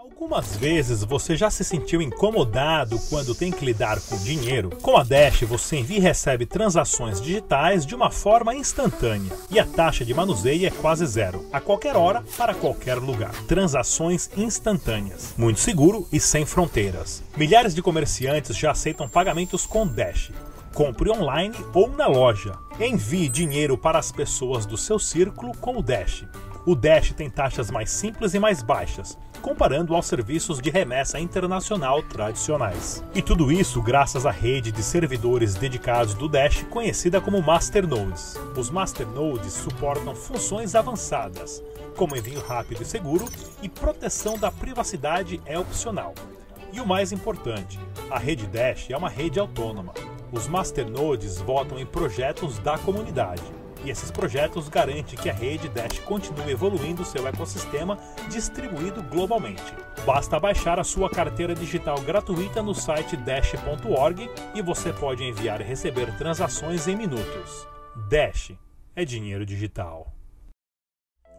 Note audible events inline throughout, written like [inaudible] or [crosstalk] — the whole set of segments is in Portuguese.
Algumas vezes você já se sentiu incomodado quando tem que lidar com dinheiro? Com a Dash você envia e recebe transações digitais de uma forma instantânea e a taxa de manuseio é quase zero, a qualquer hora, para qualquer lugar. Transações instantâneas, muito seguro e sem fronteiras. Milhares de comerciantes já aceitam pagamentos com Dash. Compre online ou na loja. Envie dinheiro para as pessoas do seu círculo com o Dash. O Dash tem taxas mais simples e mais baixas, comparando aos serviços de remessa internacional tradicionais. E tudo isso graças à rede de servidores dedicados do Dash, conhecida como Masternodes. Os Masternodes suportam funções avançadas, como envio rápido e seguro, e proteção da privacidade é opcional. E o mais importante, a rede Dash é uma rede autônoma. Os masternodes votam em projetos da comunidade e esses projetos garantem que a rede Dash continue evoluindo seu ecossistema distribuído globalmente. Basta baixar a sua carteira digital gratuita no site dash.org e você pode enviar e receber transações em minutos. Dash é dinheiro digital.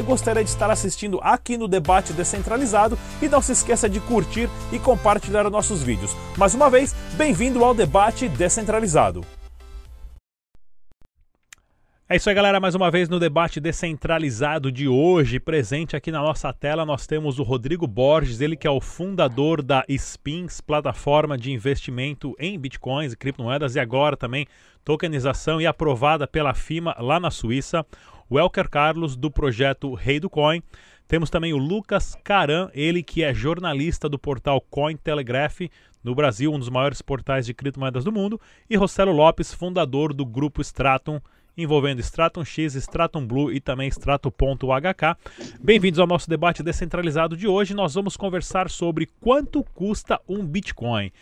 gostaria de estar assistindo aqui no Debate Descentralizado e não se esqueça de curtir e compartilhar os nossos vídeos. Mais uma vez, bem-vindo ao Debate Descentralizado. É isso aí, galera. Mais uma vez no debate descentralizado de hoje, presente aqui na nossa tela, nós temos o Rodrigo Borges, ele que é o fundador da Spins, plataforma de investimento em bitcoins e criptomoedas, e agora também tokenização e aprovada pela FIMA lá na Suíça. O Elker Carlos, do projeto Rei do Coin. Temos também o Lucas Caran, ele que é jornalista do portal Cointelegraph, no Brasil, um dos maiores portais de criptomoedas do mundo. E Rossello Lopes, fundador do grupo Stratum envolvendo Stratum X, Stratum Blue e também Strato.hk. Bem-vindos ao nosso debate descentralizado de hoje. Nós vamos conversar sobre quanto custa um Bitcoin.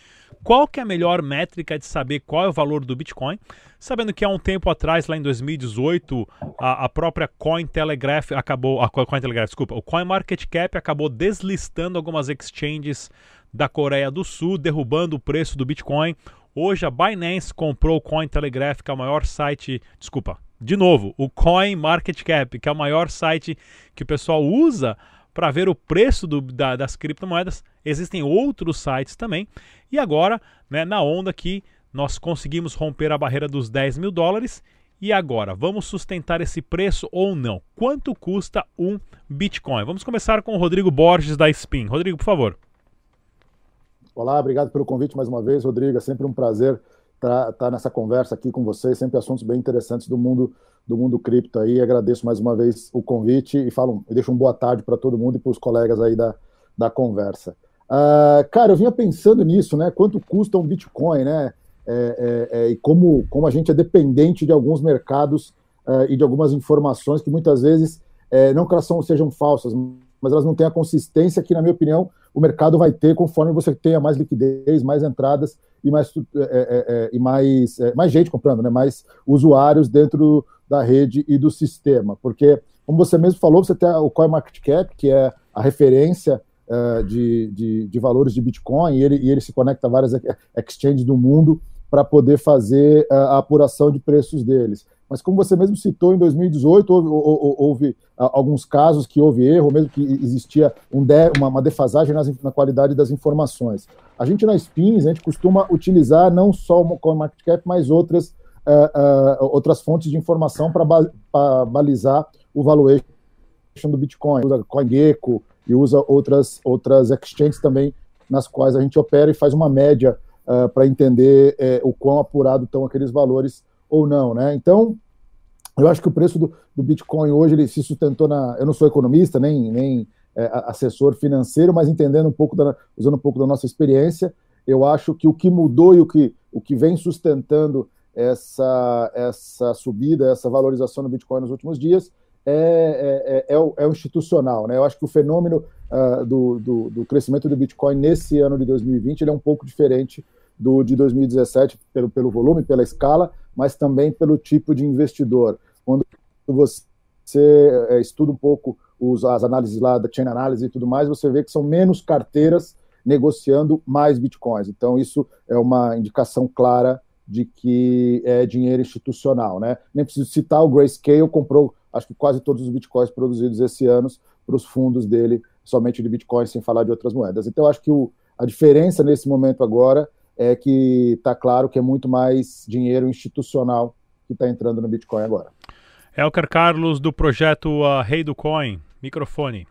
Qual que é a melhor métrica de saber qual é o valor do Bitcoin? Sabendo que há um tempo atrás, lá em 2018, a, a própria Cointelegraph acabou, a Cointelegraph, desculpa, o CoinMarketCap acabou deslistando algumas exchanges da Coreia do Sul, derrubando o preço do Bitcoin. Hoje a Binance comprou o Cointelegraph, que é o maior site, desculpa, de novo, o CoinMarketCap, que é o maior site que o pessoal usa para ver o preço do, da, das criptomoedas. Existem outros sites também. E agora, né, na onda que nós conseguimos romper a barreira dos 10 mil dólares. E agora, vamos sustentar esse preço ou não? Quanto custa um Bitcoin? Vamos começar com o Rodrigo Borges da Spin. Rodrigo, por favor. Olá, obrigado pelo convite mais uma vez, Rodrigo. É sempre um prazer estar, estar nessa conversa aqui com vocês, sempre assuntos bem interessantes do mundo do mundo cripto aí. Agradeço mais uma vez o convite e falo, deixo um boa tarde para todo mundo e para os colegas aí da, da conversa. Uh, cara, eu vinha pensando nisso, né? Quanto custa um Bitcoin, né? É, é, é, e como, como a gente é dependente de alguns mercados uh, e de algumas informações que muitas vezes, é, não são, sejam falsas, mas elas não têm a consistência que, na minha opinião, o mercado vai ter conforme você tenha mais liquidez, mais entradas e mais, é, é, e mais, mais gente comprando, né? mais usuários dentro da rede e do sistema. Porque, como você mesmo falou, você tem o CoinMarketCap, que é a referência uh, de, de, de, valores de Bitcoin, e ele, e ele se conecta a várias exchanges do mundo para poder fazer uh, a apuração de preços deles. Mas como você mesmo citou, em 2018 houve, houve, houve alguns casos que houve erro, mesmo que existia um de, uma, uma, defasagem nas, na qualidade das informações. A gente na Spins, a gente costuma utilizar não só o CoinMarketCap, mas outras uh, uh, outras fontes de informação para ba balizar o valuation do Bitcoin. Usa CoinGecko e usa outras, outras exchanges também nas quais a gente opera e faz uma média uh, eh, para entender eh, o quão apurado estão aqueles valores ou não. Né? Então, eu acho que o preço do, do Bitcoin hoje ele se sustentou na. Eu não sou economista, nem, nem é, assessor financeiro, mas entendendo um pouco, da, usando um pouco da nossa experiência, eu acho que o que mudou e o que, o que vem sustentando essa, essa subida, essa valorização do Bitcoin nos últimos dias, é, é, é, o, é o institucional. Né? Eu acho que o fenômeno uh, do, do, do, crescimento do Bitcoin nesse ano de 2020 ele é um pouco diferente do de 2017 pelo, pelo volume, pela escala, mas também pelo tipo de investidor. Quando você é, estuda um pouco os, as análises lá da chain analysis e tudo mais, você vê que são menos carteiras negociando mais bitcoins. Então, isso é uma indicação clara de que é dinheiro institucional. Né? Nem preciso citar, o Grayscale comprou, acho que quase todos os bitcoins produzidos esse ano para os fundos dele, somente de bitcoins, sem falar de outras moedas. Então, acho que o, a diferença nesse momento agora é que está claro que é muito mais dinheiro institucional que está entrando no Bitcoin agora. Elker Carlos, do projeto uh, Rei do Coin, microfone.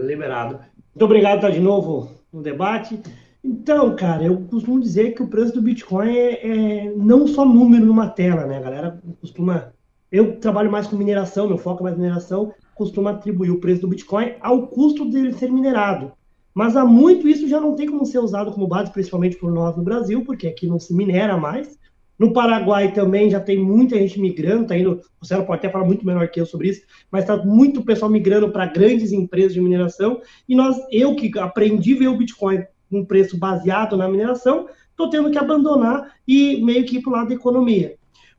Liberado. Muito obrigado por estar de novo no debate. Então, cara, eu costumo dizer que o preço do Bitcoin é, é não só número numa tela, né? A galera costuma. Eu trabalho mais com mineração, meu foco é mais mineração, costuma atribuir o preço do Bitcoin ao custo dele ser minerado. Mas há muito isso já não tem como ser usado como base, principalmente por nós no Brasil, porque aqui não se minera mais. No Paraguai também já tem muita gente migrando, tá indo, o Célio pode até falar muito melhor que eu sobre isso, mas está muito pessoal migrando para grandes empresas de mineração. E nós, eu que aprendi a ver o Bitcoin com um preço baseado na mineração, estou tendo que abandonar e meio que ir para o lado da economia.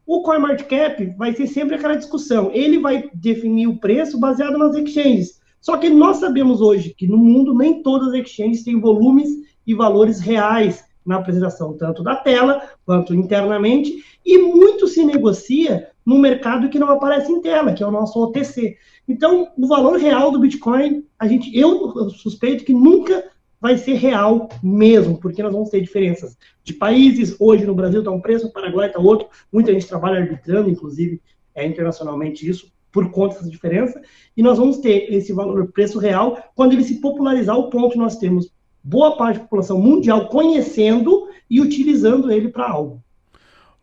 O CoinMarketCap vai ser sempre aquela discussão. Ele vai definir o preço baseado nas exchanges. Só que nós sabemos hoje que no mundo nem todas as exchanges têm volumes e valores reais na apresentação, tanto da tela quanto internamente, e muito se negocia no mercado que não aparece em tela, que é o nosso OTC. Então, o valor real do Bitcoin, a gente, eu suspeito que nunca vai ser real mesmo, porque nós vamos ter diferenças de países. Hoje no Brasil está um preço, no Paraguai está outro. Muita gente trabalha arbitrando, inclusive, é, internacionalmente isso por conta dessa diferença, e nós vamos ter esse valor preço real quando ele se popularizar o ponto que nós temos boa parte da população mundial conhecendo e utilizando ele para algo.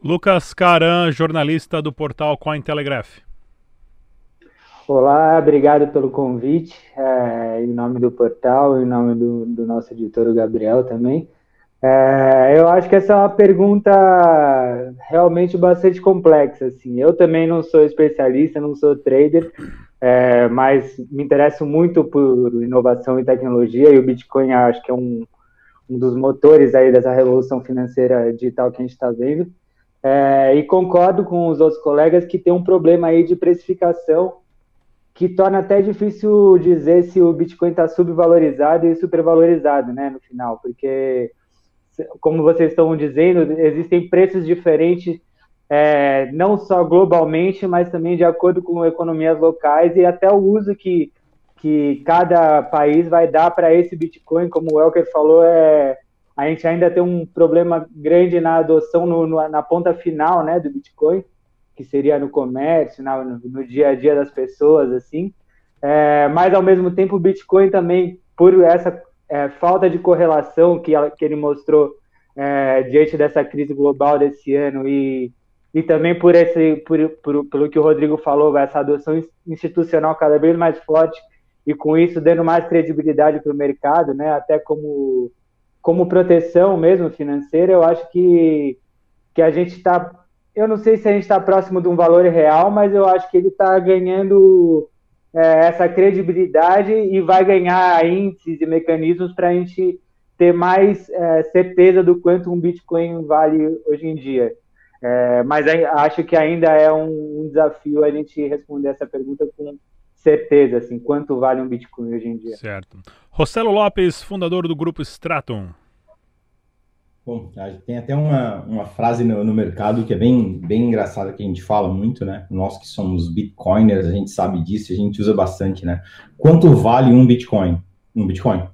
Lucas Caran, jornalista do portal Cointelegraph. Olá, obrigado pelo convite, é, em nome do portal, em nome do, do nosso editor Gabriel também. É, eu acho que essa é uma pergunta realmente bastante complexa. Assim. Eu também não sou especialista, não sou trader, é, mas me interesso muito por inovação e tecnologia e o Bitcoin acho que é um, um dos motores aí dessa revolução financeira digital que a gente está vendo. É, e concordo com os outros colegas que tem um problema aí de precificação que torna até difícil dizer se o Bitcoin está subvalorizado e supervalorizado, né, no final, porque como vocês estão dizendo, existem preços diferentes, é, não só globalmente, mas também de acordo com economias locais e até o uso que, que cada país vai dar para esse Bitcoin, como o Elker falou, é, a gente ainda tem um problema grande na adoção no, no, na ponta final né, do Bitcoin, que seria no comércio, na, no, no, dia a dia das pessoas, assim. É, mas ao mesmo tempo o Bitcoin também, por essa é, falta de correlação que, ela, que ele mostrou é, diante dessa crise global desse ano e, e também por esse por, por, pelo que o Rodrigo falou, essa adoção institucional cada vez mais forte e com isso dando mais credibilidade para o mercado, né, até como, como proteção mesmo financeira, eu acho que, que a gente está, eu não sei se a gente está próximo de um valor real, mas eu acho que ele está ganhando é, essa credibilidade e vai ganhar índices e mecanismos para a gente ter mais é, certeza do quanto um Bitcoin vale hoje em dia. É, mas acho que ainda é um, um, desafio a gente responder essa pergunta com certeza, assim, quanto vale um Bitcoin hoje em dia. Certo. Rossello Lopes, fundador do grupo Stratum. Bom, tem até uma, uma frase no, no, mercado que é bem, bem engraçada, que a gente fala muito, né? Nós que somos bitcoiners, a gente sabe disso, a gente usa bastante, né? Quanto vale um bitcoin? Um bitcoin.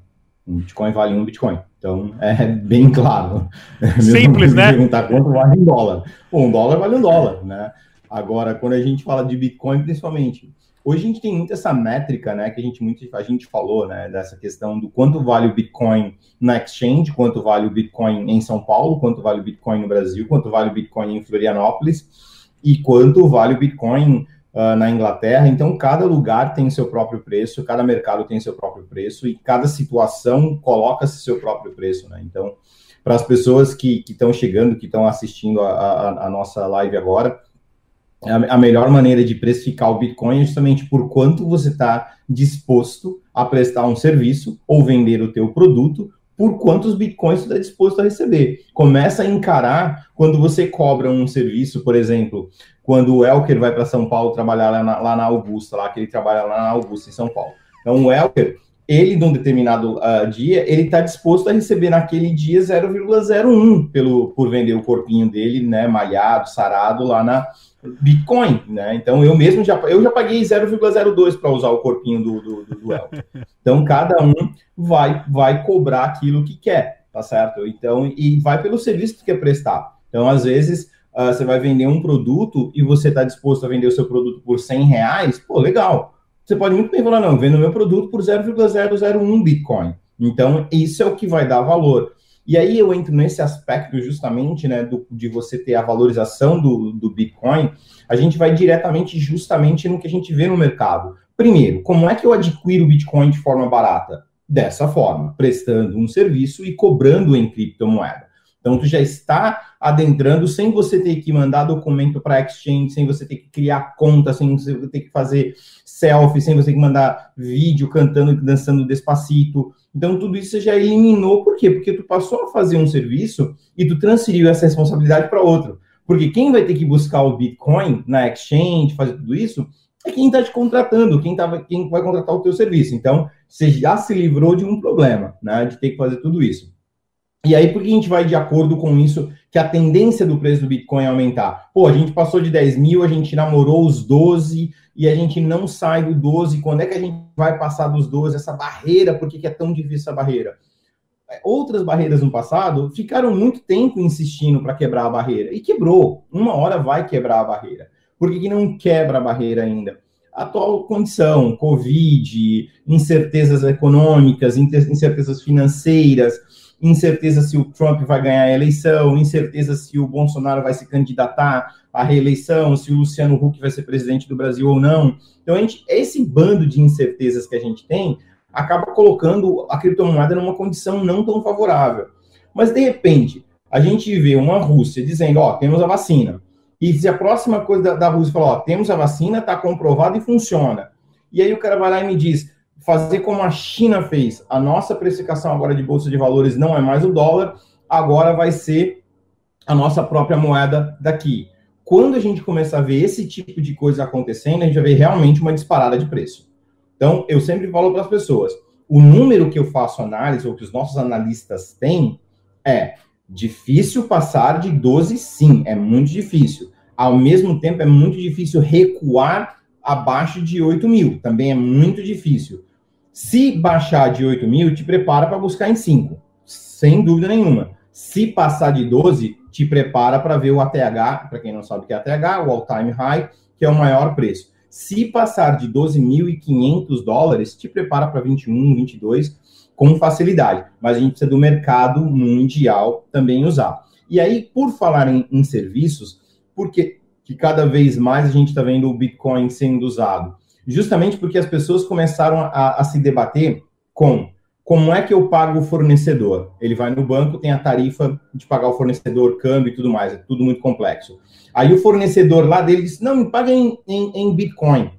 Um bitcoin vale um bitcoin. Então, é bem claro. [laughs] Simples, né? Perguntar quanto vale um dólar. um dólar vale um dólar, né? Agora, quando a gente fala de bitcoin, principalmente, Hoje a gente tem muito essa métrica, né, que a gente muito a gente falou, né, dessa questão do quanto vale o Bitcoin na exchange, quanto vale o Bitcoin em São Paulo, quanto vale o Bitcoin no Brasil, quanto vale o Bitcoin em Florianópolis e quanto vale o Bitcoin uh, na Inglaterra. Então, cada lugar tem seu próprio preço, cada mercado tem seu próprio preço e cada situação coloca-se seu próprio preço, né? Então, para as pessoas que estão chegando, que estão assistindo a, a, a nossa live agora, a melhor maneira de precificar o Bitcoin é justamente por quanto você está disposto a prestar um serviço ou vender o teu produto, por quantos Bitcoins você está disposto a receber. Começa a encarar quando você cobra um serviço, por exemplo, quando o Elker vai para São Paulo trabalhar lá na, lá na, Augusta, lá que ele trabalha lá na Augusta, em São Paulo. Então, o Elker, ele, num determinado uh, dia, ele está disposto a receber naquele dia 0,01 pelo por vender o corpinho dele, né, malhado, sarado lá na Bitcoin, né? Então eu mesmo já eu já paguei 0,02 para usar o corpinho do, do, do, do [laughs] Então cada um vai vai cobrar aquilo que quer, tá certo? Então e vai pelo serviço que quer prestar. Então às vezes uh, você vai vender um produto e você está disposto a vender o seu produto por 100 reais, pô, legal. Você pode muito bem falar, não, vendo meu produto por 0,001 Bitcoin. Então, isso é o que vai dar valor. E aí eu entro nesse aspecto justamente, né, do, de você ter a valorização do, do Bitcoin, a gente vai diretamente justamente no que a gente vê no mercado. Primeiro, como é que eu adquiro o Bitcoin de forma barata? Dessa forma, prestando um serviço e cobrando em criptomoeda. Então, tu já está adentrando sem você ter que mandar documento para exchange, sem você ter que criar conta, sem você ter que fazer selfie, sem você ter que mandar vídeo cantando, dançando despacito. Então, tudo isso você já eliminou. Por quê? Porque tu passou a fazer um serviço e tu transferiu essa responsabilidade para outro. Porque quem vai ter que buscar o Bitcoin na exchange, fazer tudo isso, é quem está te contratando, quem, tá, quem vai contratar o teu serviço. Então, você já se livrou de um problema, né? De ter que fazer tudo isso. E aí, por que a gente vai de acordo com isso, que a tendência do preço do Bitcoin é aumentar? Pô, a gente passou de 10 mil, a gente namorou os 12 e a gente não sai do 12. Quando é que a gente vai passar dos 12? Essa barreira, por que, é tão difícil essa barreira? Outras barreiras no passado ficaram muito tempo insistindo para quebrar a barreira e quebrou. Uma hora vai quebrar a barreira. Por que, que não quebra a barreira ainda? atual condição, Covid, incertezas econômicas, incertezas financeiras, incerteza se o Trump vai ganhar a eleição, incerteza se o Bolsonaro vai se candidatar à reeleição, se o Luciano Huck vai ser presidente do Brasil ou não. Então, a gente, esse bando de incertezas que a gente tem acaba colocando a criptomoeda numa condição não tão favorável. Mas, de repente, a gente vê uma Rússia dizendo, ó, temos a vacina. E se a próxima coisa da, da Rússia falar, ó, temos a vacina, está comprovado e funciona. E aí o cara vai lá e me diz, fazer como a China fez. A nossa precificação agora de bolsa de valores não é mais o dólar, agora vai ser a nossa própria moeda daqui. Quando a gente começar a ver esse tipo de coisa acontecendo, a gente vai ver realmente uma disparada de preço. Então, eu sempre falo para as pessoas: o número que eu faço análise, ou que os nossos analistas têm, é difícil passar de 12, sim, é muito difícil. Ao mesmo tempo, é muito difícil recuar abaixo de 8 mil, também é muito difícil. Se baixar de 8 mil, te prepara para buscar em 5, sem dúvida nenhuma. Se passar de 12, te prepara para ver o ATH, para quem não sabe o que é ATH, o All Time High, que é o maior preço. Se passar de 12.500 dólares, te prepara para 21, 22 com facilidade. Mas a gente precisa do mercado mundial também usar. E aí, por falar em, em serviços, porque que cada vez mais a gente está vendo o Bitcoin sendo usado? Justamente porque as pessoas começaram a, a, se debater com como é que eu pago o fornecedor. Ele vai no banco, tem a tarifa de pagar o fornecedor, câmbio e tudo mais, é tudo muito complexo. Aí o fornecedor lá dele disse, não, me paga em, em, em Bitcoin.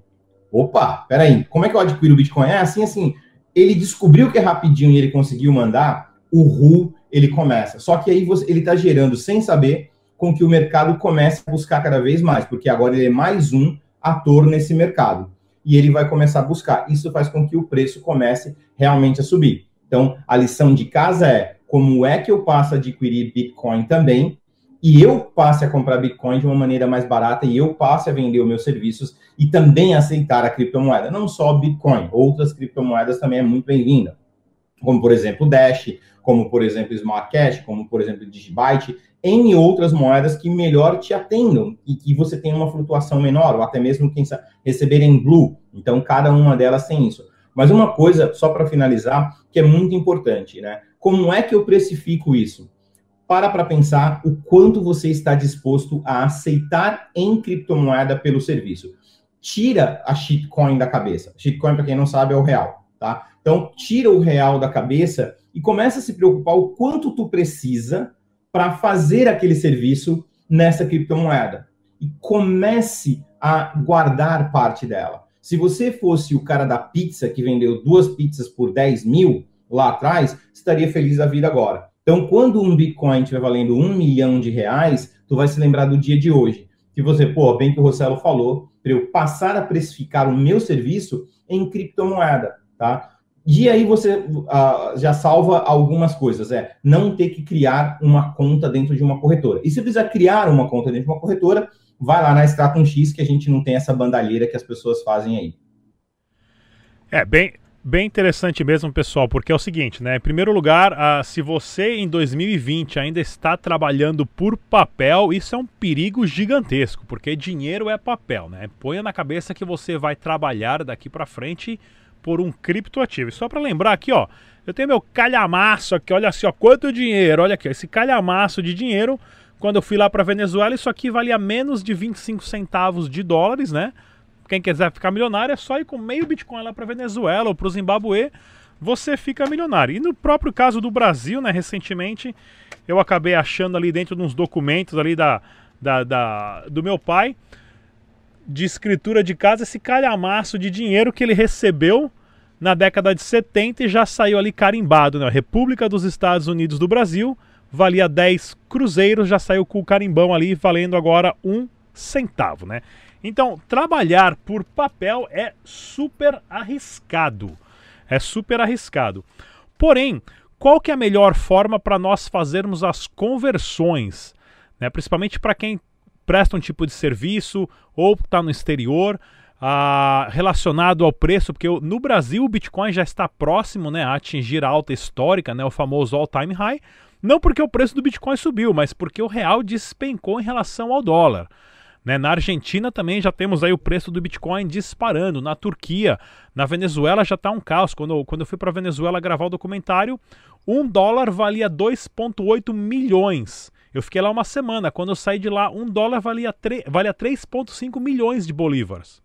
Opa, peraí, como é que eu adquiro o Bitcoin? É assim, assim, ele descobriu que é rapidinho e ele conseguiu mandar, o RU, ele começa. Só que aí você, ele está gerando, sem saber, com que o mercado comece a buscar cada vez mais, porque agora ele é mais um ator nesse mercado e ele vai começar a buscar. Isso faz com que o preço comece realmente a subir. Então, a lição de casa é como é que eu passo a adquirir Bitcoin também e eu passe a comprar Bitcoin de uma maneira mais barata e eu passe a vender os meus serviços e também aceitar a criptomoeda. Não só Bitcoin, outras criptomoedas também é muito bem-vinda. Como, por exemplo, Dash, como, por exemplo, Smart Cash, como, por exemplo, Digibyte em outras moedas que melhor te atendam e que você tenha uma flutuação menor, ou até mesmo quem sabe, receber em Blue. Então, cada uma delas tem isso. Mas uma coisa, só para finalizar, que é muito importante, né? Como é que eu precifico isso? Para para pensar o quanto você está disposto a aceitar em criptomoeda pelo serviço. Tira a shitcoin da cabeça. Shitcoin, para quem não sabe, é o real, tá? Então, tira o real da cabeça e começa a se preocupar o quanto tu precisa para fazer aquele serviço nessa criptomoeda. e comece a guardar parte dela. Se você fosse o cara da pizza que vendeu duas pizzas por 10 mil lá atrás, estaria feliz da vida agora. Então, quando um Bitcoin estiver valendo um milhão de reais, tu vai se lembrar do dia de hoje. Que você, pô, bem que o Rossello falou, para eu passar a precificar o meu serviço em criptomoeda, tá? E aí você uh, já salva algumas coisas, é não ter que criar uma conta dentro de uma corretora. E se precisar criar uma conta dentro de uma corretora, vai lá na Stratum X que a gente não tem essa bandalheira que as pessoas fazem aí. É, bem, bem interessante mesmo, pessoal, porque é o seguinte, né? Em primeiro lugar, uh, se você em 2020 ainda está trabalhando por papel, isso é um perigo gigantesco, porque dinheiro é papel, né? Ponha na cabeça que você vai trabalhar daqui para frente por um criptoativo. E só para lembrar aqui, ó, eu tenho meu calhamaço aqui, olha assim, ó, quanto dinheiro, olha aqui, esse calhamaço de dinheiro quando eu fui lá para Venezuela, isso aqui valia menos de 25 centavos de dólares, né? Quem quiser ficar milionário é só ir com meio Bitcoin lá para Venezuela ou para o Zimbabue, você fica milionário. E no próprio caso do Brasil, né, recentemente, eu acabei achando ali dentro de uns documentos ali da, da, da do meu pai, de escritura de casa, esse calhamaço de dinheiro que ele recebeu na década de 70 e já saiu ali carimbado, né? República dos Estados Unidos do Brasil, valia 10 cruzeiros, já saiu com o carimbão ali, valendo agora um centavo, né? Então, trabalhar por papel é super arriscado. É super arriscado. Porém, qual que é a melhor forma para nós fazermos as conversões? Né? Principalmente para quem presta um tipo de serviço ou está no exterior, ah, relacionado ao preço, porque no Brasil o Bitcoin já está próximo né, a atingir a alta histórica, né, o famoso all-time high, não porque o preço do Bitcoin subiu, mas porque o real despencou em relação ao dólar. Né? Na Argentina também já temos aí o preço do Bitcoin disparando. Na Turquia, na Venezuela já está um caos. Quando, quando eu fui para a Venezuela gravar o documentário, um dólar valia 2,8 milhões. Eu fiquei lá uma semana. Quando eu saí de lá, um dólar valia, valia 3,5 milhões de bolívares.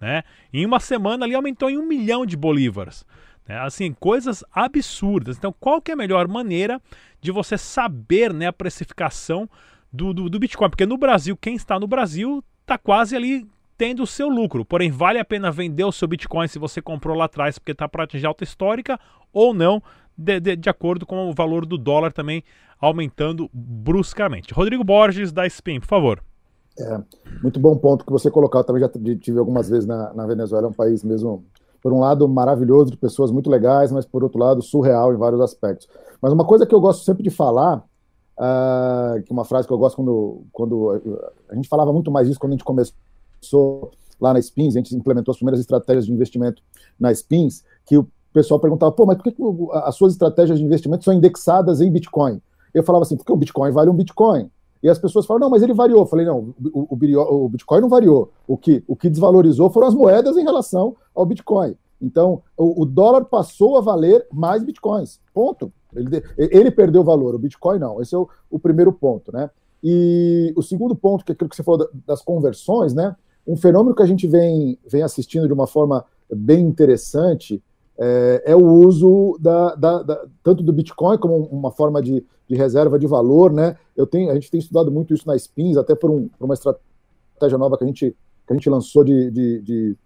Né? Em uma semana ali aumentou em um milhão de bolívares. Né? Assim, coisas absurdas. Então, qual que é a melhor maneira de você saber né, a precificação do, do, do Bitcoin? Porque no Brasil, quem está no Brasil está quase ali tendo o seu lucro. Porém, vale a pena vender o seu Bitcoin se você comprou lá atrás porque está para atingir alta histórica ou não, de, de, de, acordo com o valor do dólar também aumentando bruscamente. Rodrigo Borges, da Spin, por favor. É, muito bom ponto que você colocou. Eu também já tive algumas vezes na, na Venezuela, é um país mesmo por um lado, maravilhoso, de pessoas muito legais, mas por outro lado, surreal em vários aspectos. Mas uma coisa que eu gosto sempre de falar, uh, uma frase que eu gosto quando, quando a gente falava muito mais isso quando a gente começou lá na Spins, a gente implementou as primeiras estratégias de investimento na Spins, que o pessoal perguntava, pô, mas por que, que as suas estratégias de investimento são indexadas em Bitcoin? Eu falava assim, porque o Bitcoin vale um Bitcoin. E as pessoas falam, não, mas ele variou. Eu falei, não, o, o, o, Bitcoin não variou. O que, o que desvalorizou foram as moedas em relação ao Bitcoin. Então, o, o dólar passou a valer mais Bitcoins. Ponto. Ele, ele perdeu valor, o Bitcoin não. Esse é o, o, primeiro ponto, né? E o segundo ponto, que é aquilo que você falou das conversões, né? Um fenômeno que a gente vem, vem assistindo de uma forma bem interessante é, é o uso da, da, da, tanto do Bitcoin como uma forma de, de, reserva de valor, né? Eu tenho, a gente tem estudado muito isso na Spins, até por, um, por uma estratégia nova que a gente, que a gente lançou de, de, de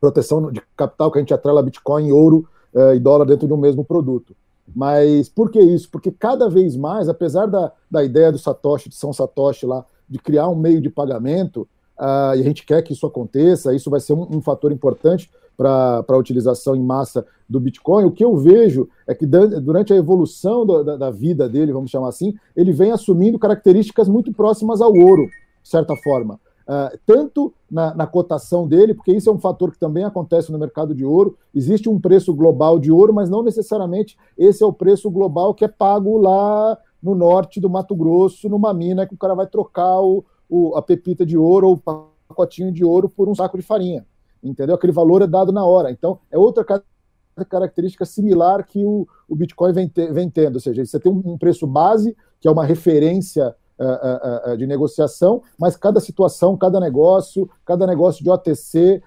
proteção de capital, que a gente atrela Bitcoin, ouro é, e dólar dentro de um mesmo produto. Mas por que isso? Porque cada vez mais, apesar da, da ideia do Satoshi, de São Satoshi lá, de criar um meio de pagamento, uh, e a gente quer que isso aconteça, isso vai ser um, um fator importante para a utilização em massa do Bitcoin, o que eu vejo é que durante a evolução da, da, vida dele, vamos chamar assim, ele vem assumindo características muito próximas ao ouro, de certa forma. Uh, tanto na, na, cotação dele, porque isso é um fator que também acontece no mercado de ouro. Existe um preço global de ouro, mas não necessariamente esse é o preço global que é pago lá no norte do Mato Grosso, numa mina que o cara vai trocar o, o, a pepita de ouro ou o pacotinho de ouro por um saco de farinha entendeu? Aquele valor é dado na hora. Então, é outra característica similar que o, o Bitcoin vem, te, vem tendo, ou seja, você tem um preço base, que é uma referência uh, uh, uh, de negociação, mas cada situação, cada negócio, cada negócio de OTC,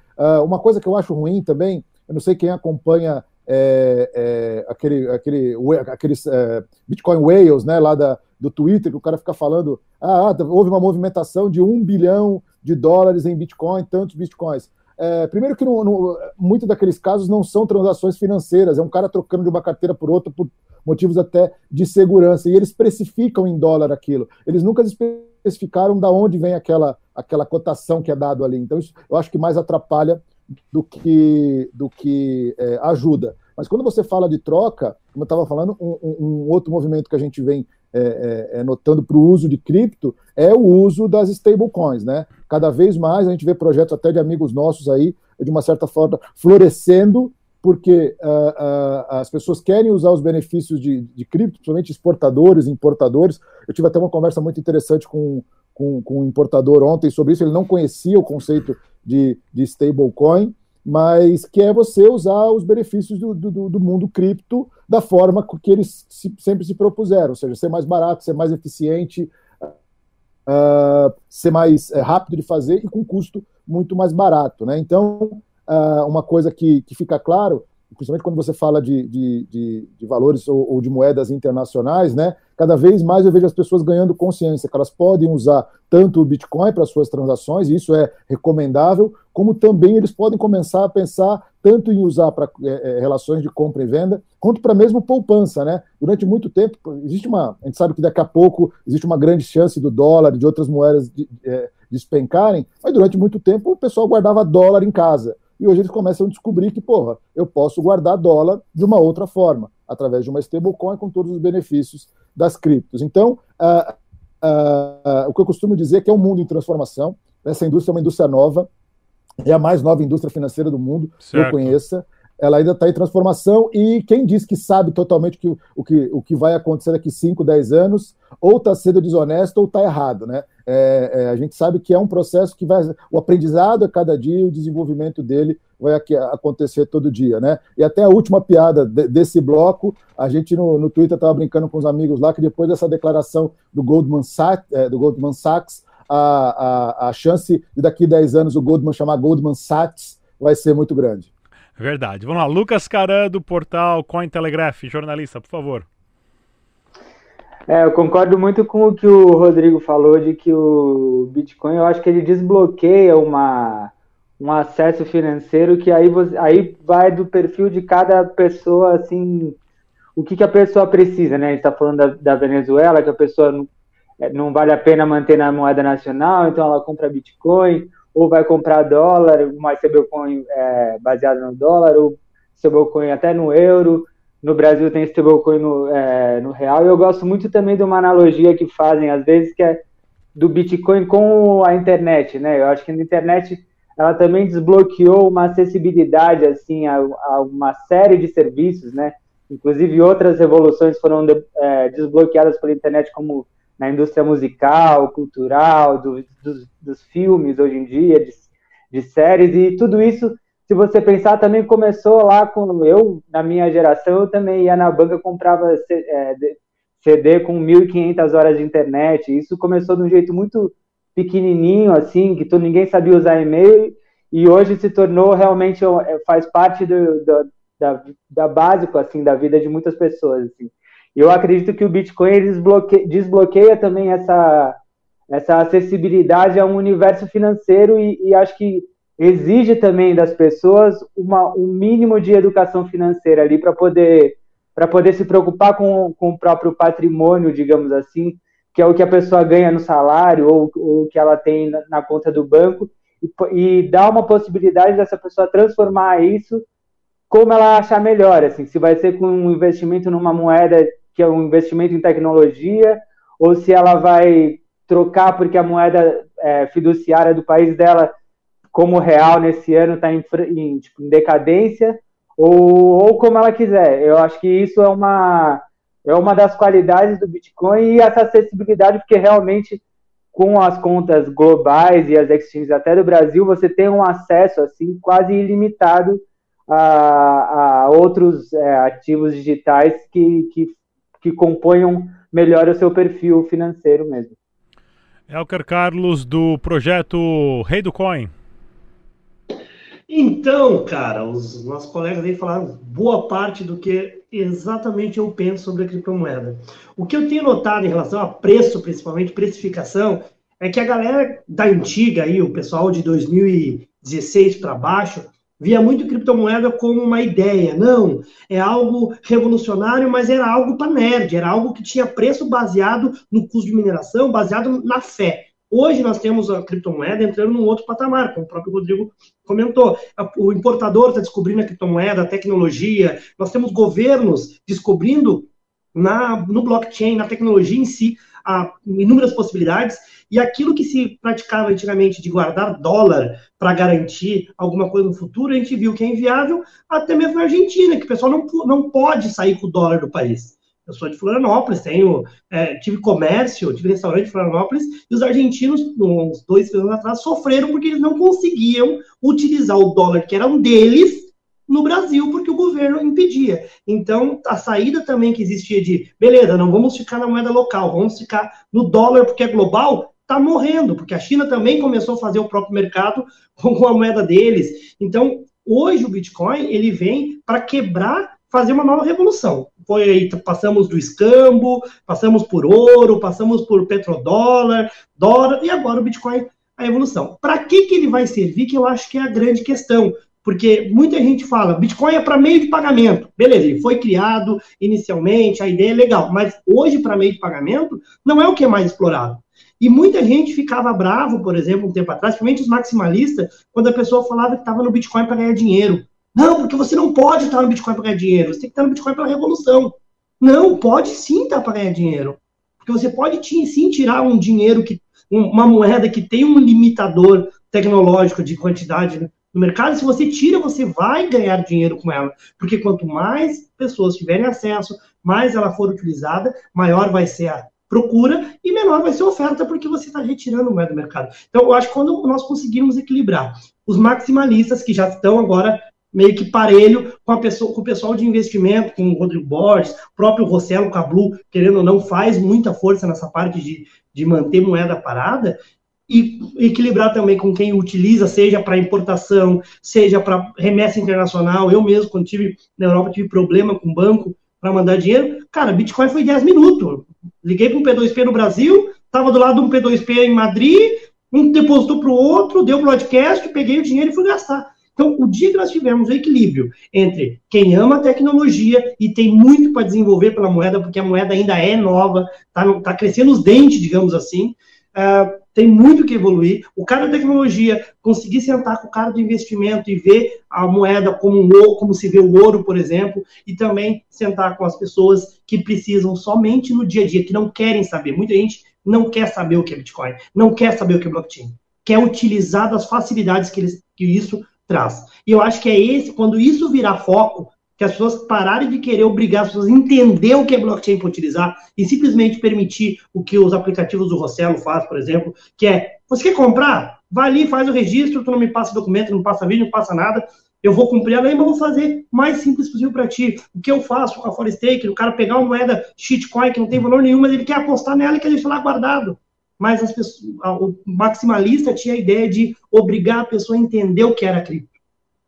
uma coisa que eu acho ruim também, eu não sei quem acompanha é, é, aquele, aquele, aqueles é, Bitcoin Whales, né, lá da, do Twitter, que o cara fica falando, ah houve uma movimentação de um bilhão de dólares em Bitcoin, tantos Bitcoins. É, primeiro que muitos daqueles casos não são transações financeiras, é um cara trocando de uma carteira por outra por motivos até de segurança, e eles precificam em dólar aquilo. Eles nunca especificaram da onde vem aquela, aquela cotação que é dado ali. Então, isso eu acho que mais atrapalha do que, do que é, ajuda. Mas quando você fala de troca, como eu estava falando, um, um, outro movimento que a gente vem é, é, é notando para o uso de cripto é o uso das stablecoins, né? Cada vez mais a gente vê projetos até de amigos nossos aí, de uma certa forma, florescendo, porque uh, uh, as pessoas querem usar os benefícios de, de cripto, principalmente exportadores, importadores. Eu tive até uma conversa muito interessante com, com, com um importador ontem sobre isso, ele não conhecia o conceito de, de stablecoin, mas que é você usar os benefícios do, do, do mundo cripto da forma que eles se, sempre se propuseram, ou seja, ser mais barato, ser mais eficiente, uh, ser mais uh, rápido de fazer e com custo muito mais barato. Né? Então, uh, uma coisa que, que fica claro principalmente quando você fala de, de, de, de valores ou, ou, de moedas internacionais, né? Cada vez mais eu vejo as pessoas ganhando consciência que elas podem usar tanto o Bitcoin para suas transações, e isso é recomendável, como também eles podem começar a pensar tanto em usar para é, é, relações de compra e venda, quanto para mesmo poupança, né? Durante muito tempo, existe uma. A gente sabe que daqui a pouco existe uma grande chance do dólar, de outras moedas de, é, despencarem, mas durante muito tempo o pessoal guardava dólar em casa. E hoje eles começam a descobrir que, porra, eu posso guardar dólar de uma outra forma, através de uma stablecoin com todos os benefícios das criptos. Então, uh, uh, uh, o que eu costumo dizer é que é um mundo em transformação. Essa indústria é uma indústria nova, é a mais nova indústria financeira do mundo que eu conheça ela ainda está em transformação e quem diz que sabe totalmente que, o, que, o que vai acontecer daqui 5, 10 anos, ou está sendo desonesto ou está errado. Né? É, é, a gente sabe que é um processo que vai. O aprendizado a cada dia, o desenvolvimento dele vai acontecer todo dia. Né? E até a última piada de, desse bloco, a gente no, no Twitter estava brincando com os amigos lá que depois dessa declaração do Goldman Sachs, é, do Goldman Sachs a, a, a chance de daqui 10 anos o Goldman chamar Goldman Sachs vai ser muito grande. Verdade. Vamos lá, Lucas Caran, do portal Cointelegraph, jornalista, por favor. É, eu concordo muito com o que o Rodrigo falou de que o Bitcoin, eu acho que ele desbloqueia uma, um acesso financeiro que aí, você, aí vai do perfil de cada pessoa, assim, o que, que a pessoa precisa, né? A gente está falando da, da, Venezuela, que a pessoa não, é, não vale a pena manter na moeda nacional, então ela compra Bitcoin ou vai comprar dólar, uma stablecoin é, baseada no dólar, ou stablecoin até no euro. No Brasil tem stablecoin no, é, no real. E eu gosto muito também de uma analogia que fazem, às vezes, que é do Bitcoin com a internet, né? Eu acho que a internet ela também desbloqueou uma acessibilidade assim a, a uma série de serviços, né? Inclusive outras revoluções foram de, é, desbloqueadas pela internet, como na indústria musical, cultural, do, dos, dos, filmes hoje em dia, de, de, séries, e tudo isso, se você pensar, também começou lá com eu, na minha geração, eu também ia na banca comprava CD é, com 1.500 horas de internet, isso começou de um jeito muito pequenininho, assim, que tu, ninguém sabia usar e-mail, e hoje se tornou realmente, é, faz parte do, do da, da básico, assim, da vida de muitas pessoas, assim. Eu acredito que o Bitcoin desbloqueia, desbloqueia também essa, essa acessibilidade a um universo financeiro e, e acho que exige também das pessoas uma, um mínimo de educação financeira ali para poder para poder se preocupar com, com o próprio patrimônio, digamos assim, que é o que a pessoa ganha no salário ou o que ela tem na, na, conta do banco, e, e dar uma possibilidade dessa pessoa transformar isso como ela achar melhor, assim, se vai ser com um investimento numa moeda que é um investimento em tecnologia, ou se ela vai trocar porque a moeda é, fiduciária do país dela, como real nesse ano, está em, em, tipo, em, decadência, ou, ou como ela quiser. Eu acho que isso é uma, é uma das qualidades do Bitcoin e essa acessibilidade, porque realmente com as contas globais e as exchanges até do Brasil, você tem um acesso assim quase ilimitado a, a outros é, ativos digitais que, que que componham melhor o seu perfil financeiro mesmo. Elker Carlos, do projeto Rei do Coin. Então, cara, os nossos colegas aí falaram boa parte do que exatamente eu penso sobre a criptomoeda. O que eu tenho notado em relação a preço, principalmente precificação, é que a galera da antiga aí, o pessoal de 2016 para baixo, via muito criptomoeda como uma ideia. Não, é algo revolucionário, mas era algo para nerd, era algo que tinha preço baseado no custo de mineração, baseado na fé. Hoje nós temos a criptomoeda entrando num outro patamar, como o próprio Rodrigo comentou. O importador está descobrindo a criptomoeda, a tecnologia, nós temos governos descobrindo na, no blockchain, na tecnologia em si, a, inúmeras possibilidades, e aquilo que se praticava antigamente de guardar dólar para garantir alguma coisa no futuro, a gente viu que é inviável, até mesmo na Argentina, que o pessoal não, não pode sair com o dólar do país. Eu sou de Florianópolis, tenho, é, tive comércio, tive restaurante em Florianópolis, e os argentinos, uns dois anos atrás, sofreram porque eles não conseguiam utilizar o dólar que era um deles no Brasil, porque o governo impedia. Então, a saída também que existia de, beleza, não vamos ficar na moeda local, vamos ficar no dólar porque é global, está morrendo, porque a China também começou a fazer o próprio mercado [laughs] com a moeda deles. Então, hoje o Bitcoin, ele vem para quebrar fazer uma nova revolução. Foi aí, passamos do escambo, passamos por ouro, passamos por petrodólar, dólar, e agora o Bitcoin, a evolução. Para que, que ele vai servir, que eu acho que é a grande questão. Porque muita gente fala, Bitcoin é para meio de pagamento. Beleza, ele foi criado inicialmente, a ideia é legal, mas hoje, para meio de pagamento, não é o que é mais explorado. E muita gente ficava bravo, por exemplo, um tempo atrás, principalmente os maximalistas, quando a pessoa falava que estava no Bitcoin para ganhar dinheiro. Não, porque você não pode estar no Bitcoin para ganhar dinheiro. Você tem que estar no Bitcoin pela revolução. Não, pode sim estar para ganhar dinheiro. Porque você pode sim tirar um dinheiro, que uma moeda que tem um limitador tecnológico de quantidade no mercado. Se você tira, você vai ganhar dinheiro com ela. Porque quanto mais pessoas tiverem acesso, mais ela for utilizada, maior vai ser a procura e menor vai ser a oferta, porque você está retirando moeda do mercado. Então, eu acho que quando nós conseguirmos equilibrar os maximalistas, que já estão agora meio que parelho com, a pessoa, com o pessoal de investimento, com o Rodrigo Borges, próprio Rossello Cablu, querendo ou não, faz muita força nessa parte de, de manter moeda parada, e equilibrar também com quem utiliza, seja para importação, seja para remessa internacional. Eu mesmo, quando tive na Europa, tive problema com banco para mandar dinheiro. Cara, Bitcoin foi 10 minutos. Liguei para um P2P no Brasil, estava do lado de um P2P em Madrid, um depositou para o outro, deu broadcast, peguei o dinheiro e fui gastar. Então, o dia que nós tivermos o equilíbrio entre quem ama a tecnologia e tem muito para desenvolver pela moeda, porque a moeda ainda é nova, está tá crescendo os dentes, digamos assim, uh, tem muito que evoluir. O cara da tecnologia conseguir sentar com o cara do investimento e ver a moeda como um ouro, como se vê o ouro, por exemplo, e também sentar com as pessoas que precisam somente no dia a dia, que não querem saber. Muita gente não quer saber o que é Bitcoin, não quer saber o que é blockchain, quer utilizar das facilidades que, eles, que isso traz. E eu acho que é esse, quando isso virar foco, que as pessoas pararem de querer obrigar as pessoas a entender o que é blockchain para utilizar e simplesmente permitir o que os aplicativos do Rossello faz, por exemplo, que é, você quer comprar? Vai ali, faz o registro, tu não me passa documento, não passa vídeo, não passa nada, eu vou cumprir a lei, mas vou fazer mais simples possível para ti. O que eu faço com a Forestake, o cara pegar uma moeda shitcoin que não tem valor nenhum, mas ele quer apostar nela e quer deixar lá guardado mas as pessoas, o maximalista tinha a ideia de obrigar a pessoa a entender o que era cripto.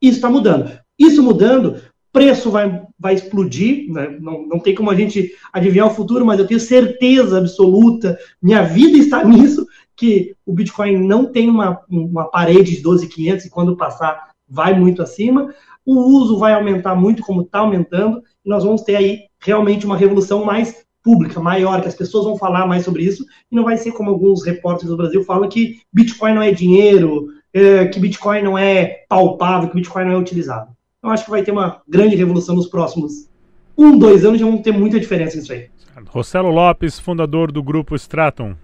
Isso está mudando. Isso mudando, preço vai, vai explodir, né? não, não tem como a gente adivinhar o futuro, mas eu tenho certeza absoluta, minha vida está [laughs] nisso, que o Bitcoin não tem uma, uma parede de 12.500 e quando passar vai muito acima, o uso vai aumentar muito como está aumentando, e nós vamos ter aí realmente uma revolução mais pública maior, que as pessoas vão falar mais sobre isso, e não vai ser como alguns repórteres do Brasil falam que Bitcoin não é dinheiro, é, que Bitcoin não é palpável, que Bitcoin não é utilizado. Eu acho que vai ter uma grande revolução nos próximos um, dois anos, já vão ter muita diferença nisso aí. Rossello Lopes, fundador do grupo Stratum.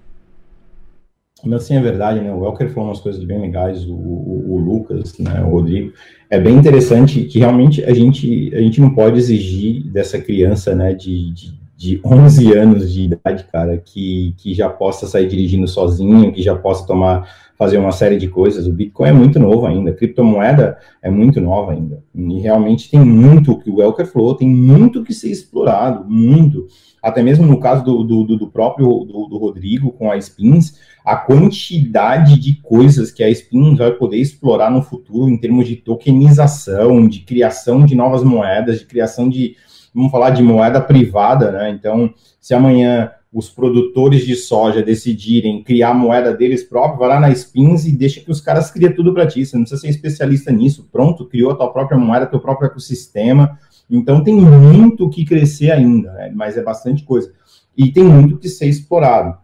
Assim é verdade, né? O Welker falou umas coisas bem legais, o, o, o, Lucas, né? O Rodrigo. É bem interessante que realmente a gente, a gente não pode exigir dessa criança, né? De, de de 11 anos de idade, cara, que, que já possa sair dirigindo sozinho, que já possa tomar, fazer uma série de coisas. O Bitcoin é muito novo ainda, a criptomoeda é muito nova ainda. E realmente tem muito, que o Elker falou, tem muito que ser explorado, muito. Até mesmo no caso do, do, do próprio do, do, Rodrigo com a Spins, a quantidade de coisas que a Spins vai poder explorar no futuro em termos de tokenização, de criação de novas moedas, de criação de vamos falar de moeda privada, né? Então, se amanhã os produtores de soja decidirem criar a moeda deles próprios, vai lá na Spins e deixa que os caras criem tudo para ti. Você não precisa ser especialista nisso. Pronto, criou a tua própria moeda, teu próprio ecossistema. Então tem muito que crescer ainda, né? mas é bastante coisa. E tem muito que ser explorado.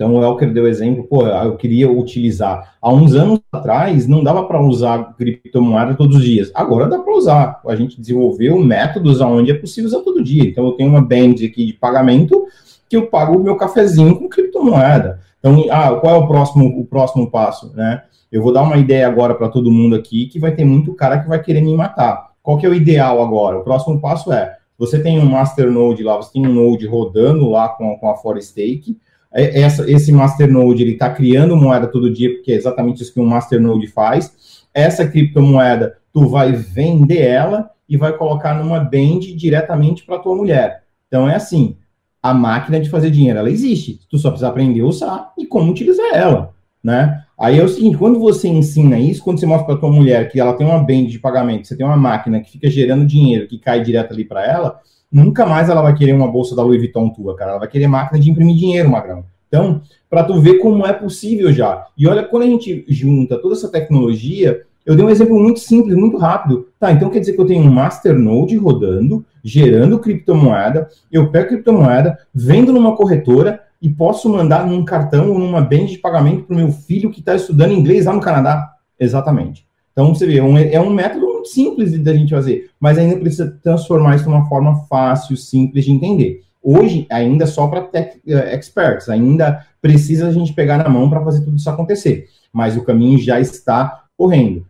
Então, o Elker deu exemplo, pô, eu queria utilizar. Há uns anos atrás, não dava para usar criptomoeda todos os dias. Agora dá para usar. A gente desenvolveu métodos onde é possível usar todo dia. Então, eu tenho uma band aqui de pagamento que eu pago o meu cafezinho com criptomoeda. Então, ah, qual é o próximo, o próximo passo, né? Eu vou dar uma ideia agora para todo mundo aqui que vai ter muito cara que vai querer me matar. Qual que é o ideal agora? O próximo passo é, você tem um masternode lá, você tem um node rodando lá com, com a Forestake, é, essa, esse masternode ele está criando moeda todo dia, porque é exatamente isso que um masternode faz. Essa criptomoeda, tu vai vender ela e vai colocar numa band diretamente para tua mulher. Então é assim, a máquina de fazer dinheiro, ela existe. Tu só precisa aprender a usar e como utilizar ela, né? Aí é o seguinte, quando você ensina isso, quando você mostra para tua mulher que ela tem uma band de pagamento, você tem uma máquina que fica gerando dinheiro, que cai direto ali para ela, nunca mais ela vai querer uma bolsa da Louis Vuitton tua, cara. Ela vai querer máquina de imprimir dinheiro, Magrão. Então, para tu ver como é possível já. E olha, quando a gente junta toda essa tecnologia, eu dei um exemplo muito simples, muito rápido. Tá, então quer dizer que eu tenho um masternode rodando, gerando criptomoeda, eu pego criptomoeda, vendo numa corretora e posso mandar num cartão ou numa band de pagamento para o meu filho que está estudando inglês lá no Canadá. Exatamente. Então, você vê, é um, é um método muito simples da gente fazer, mas ainda precisa transformar isso de uma forma fácil, simples de entender. Hoje, ainda só para tech uh, experts, ainda precisa a gente pegar na mão para fazer tudo isso acontecer, mas o caminho já está correndo.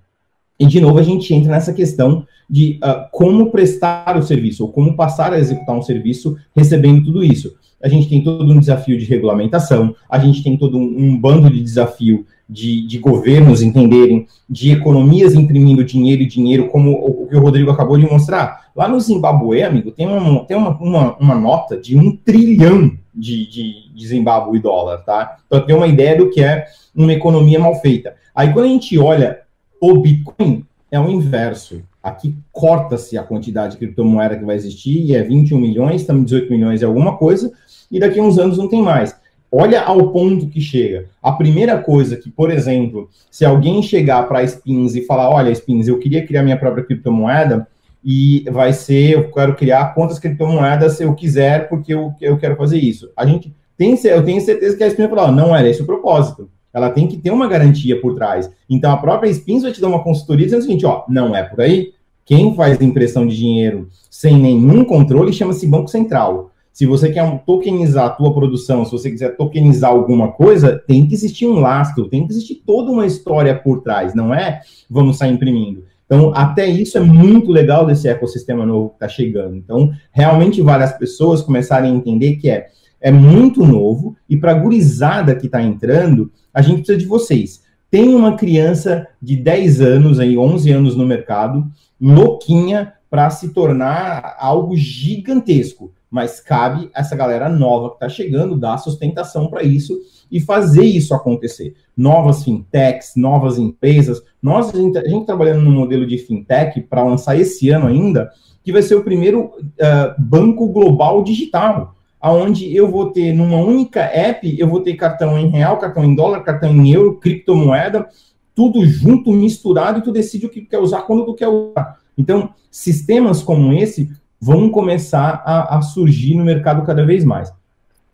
E, de novo, a gente entra nessa questão de uh, como prestar o serviço, ou como passar a executar um serviço recebendo tudo isso. A gente tem todo um desafio de regulamentação, a gente tem todo um, um bando de desafio de, de, governos entenderem, de economias imprimindo dinheiro e dinheiro, como o, que o Rodrigo acabou de mostrar. Lá no Zimbabue, amigo, tem uma, tem uma, uma, uma nota de um trilhão de, de, de Zimbabue dólar, tá? Para ter uma ideia do que é uma economia mal feita. Aí quando a gente olha o Bitcoin, é o inverso. Aqui corta-se a quantidade de criptomoeda que vai existir, e é 21 milhões, estamos 18 milhões e alguma coisa, e daqui a uns anos não tem mais. Olha ao ponto que chega. A primeira coisa que, por exemplo, se alguém chegar para a Spins e falar, olha, Spins, eu queria criar minha própria criptomoeda e vai ser, eu quero criar quantas criptomoedas eu quiser porque eu, eu quero fazer isso. A gente tem, eu tenho certeza que a Spins vai falar, não era esse o propósito. Ela tem que ter uma garantia por trás. Então a própria Spins vai te dar uma consultoria dizendo o seguinte, ó, não é por aí. Quem faz impressão de dinheiro sem nenhum controle chama-se Banco Central. Se você quer tokenizar a tua produção, se você quiser tokenizar alguma coisa, tem que existir um lastro, tem que existir toda uma história por trás, não é vamos sair imprimindo. Então, até isso é muito legal desse ecossistema novo que está chegando. Então, realmente várias pessoas começarem a entender que é, é muito novo e para a gurizada que está entrando, a gente precisa de vocês. Tem uma criança de 10 anos, aí, 11 anos no mercado, louquinha para se tornar algo gigantesco mas cabe essa galera nova que está chegando dar sustentação para isso e fazer isso acontecer. Novas fintechs, novas empresas. Nós, a gente, a gente trabalhando no modelo de fintech para lançar esse ano ainda, que vai ser o primeiro uh, banco global digital, aonde eu vou ter numa única app, eu vou ter cartão em real, cartão em dólar, cartão em euro, criptomoeda, tudo junto, misturado, e tu decide o que tu quer usar, quando tu quer usar. Então, sistemas como esse vão começar a, a surgir no mercado cada vez mais.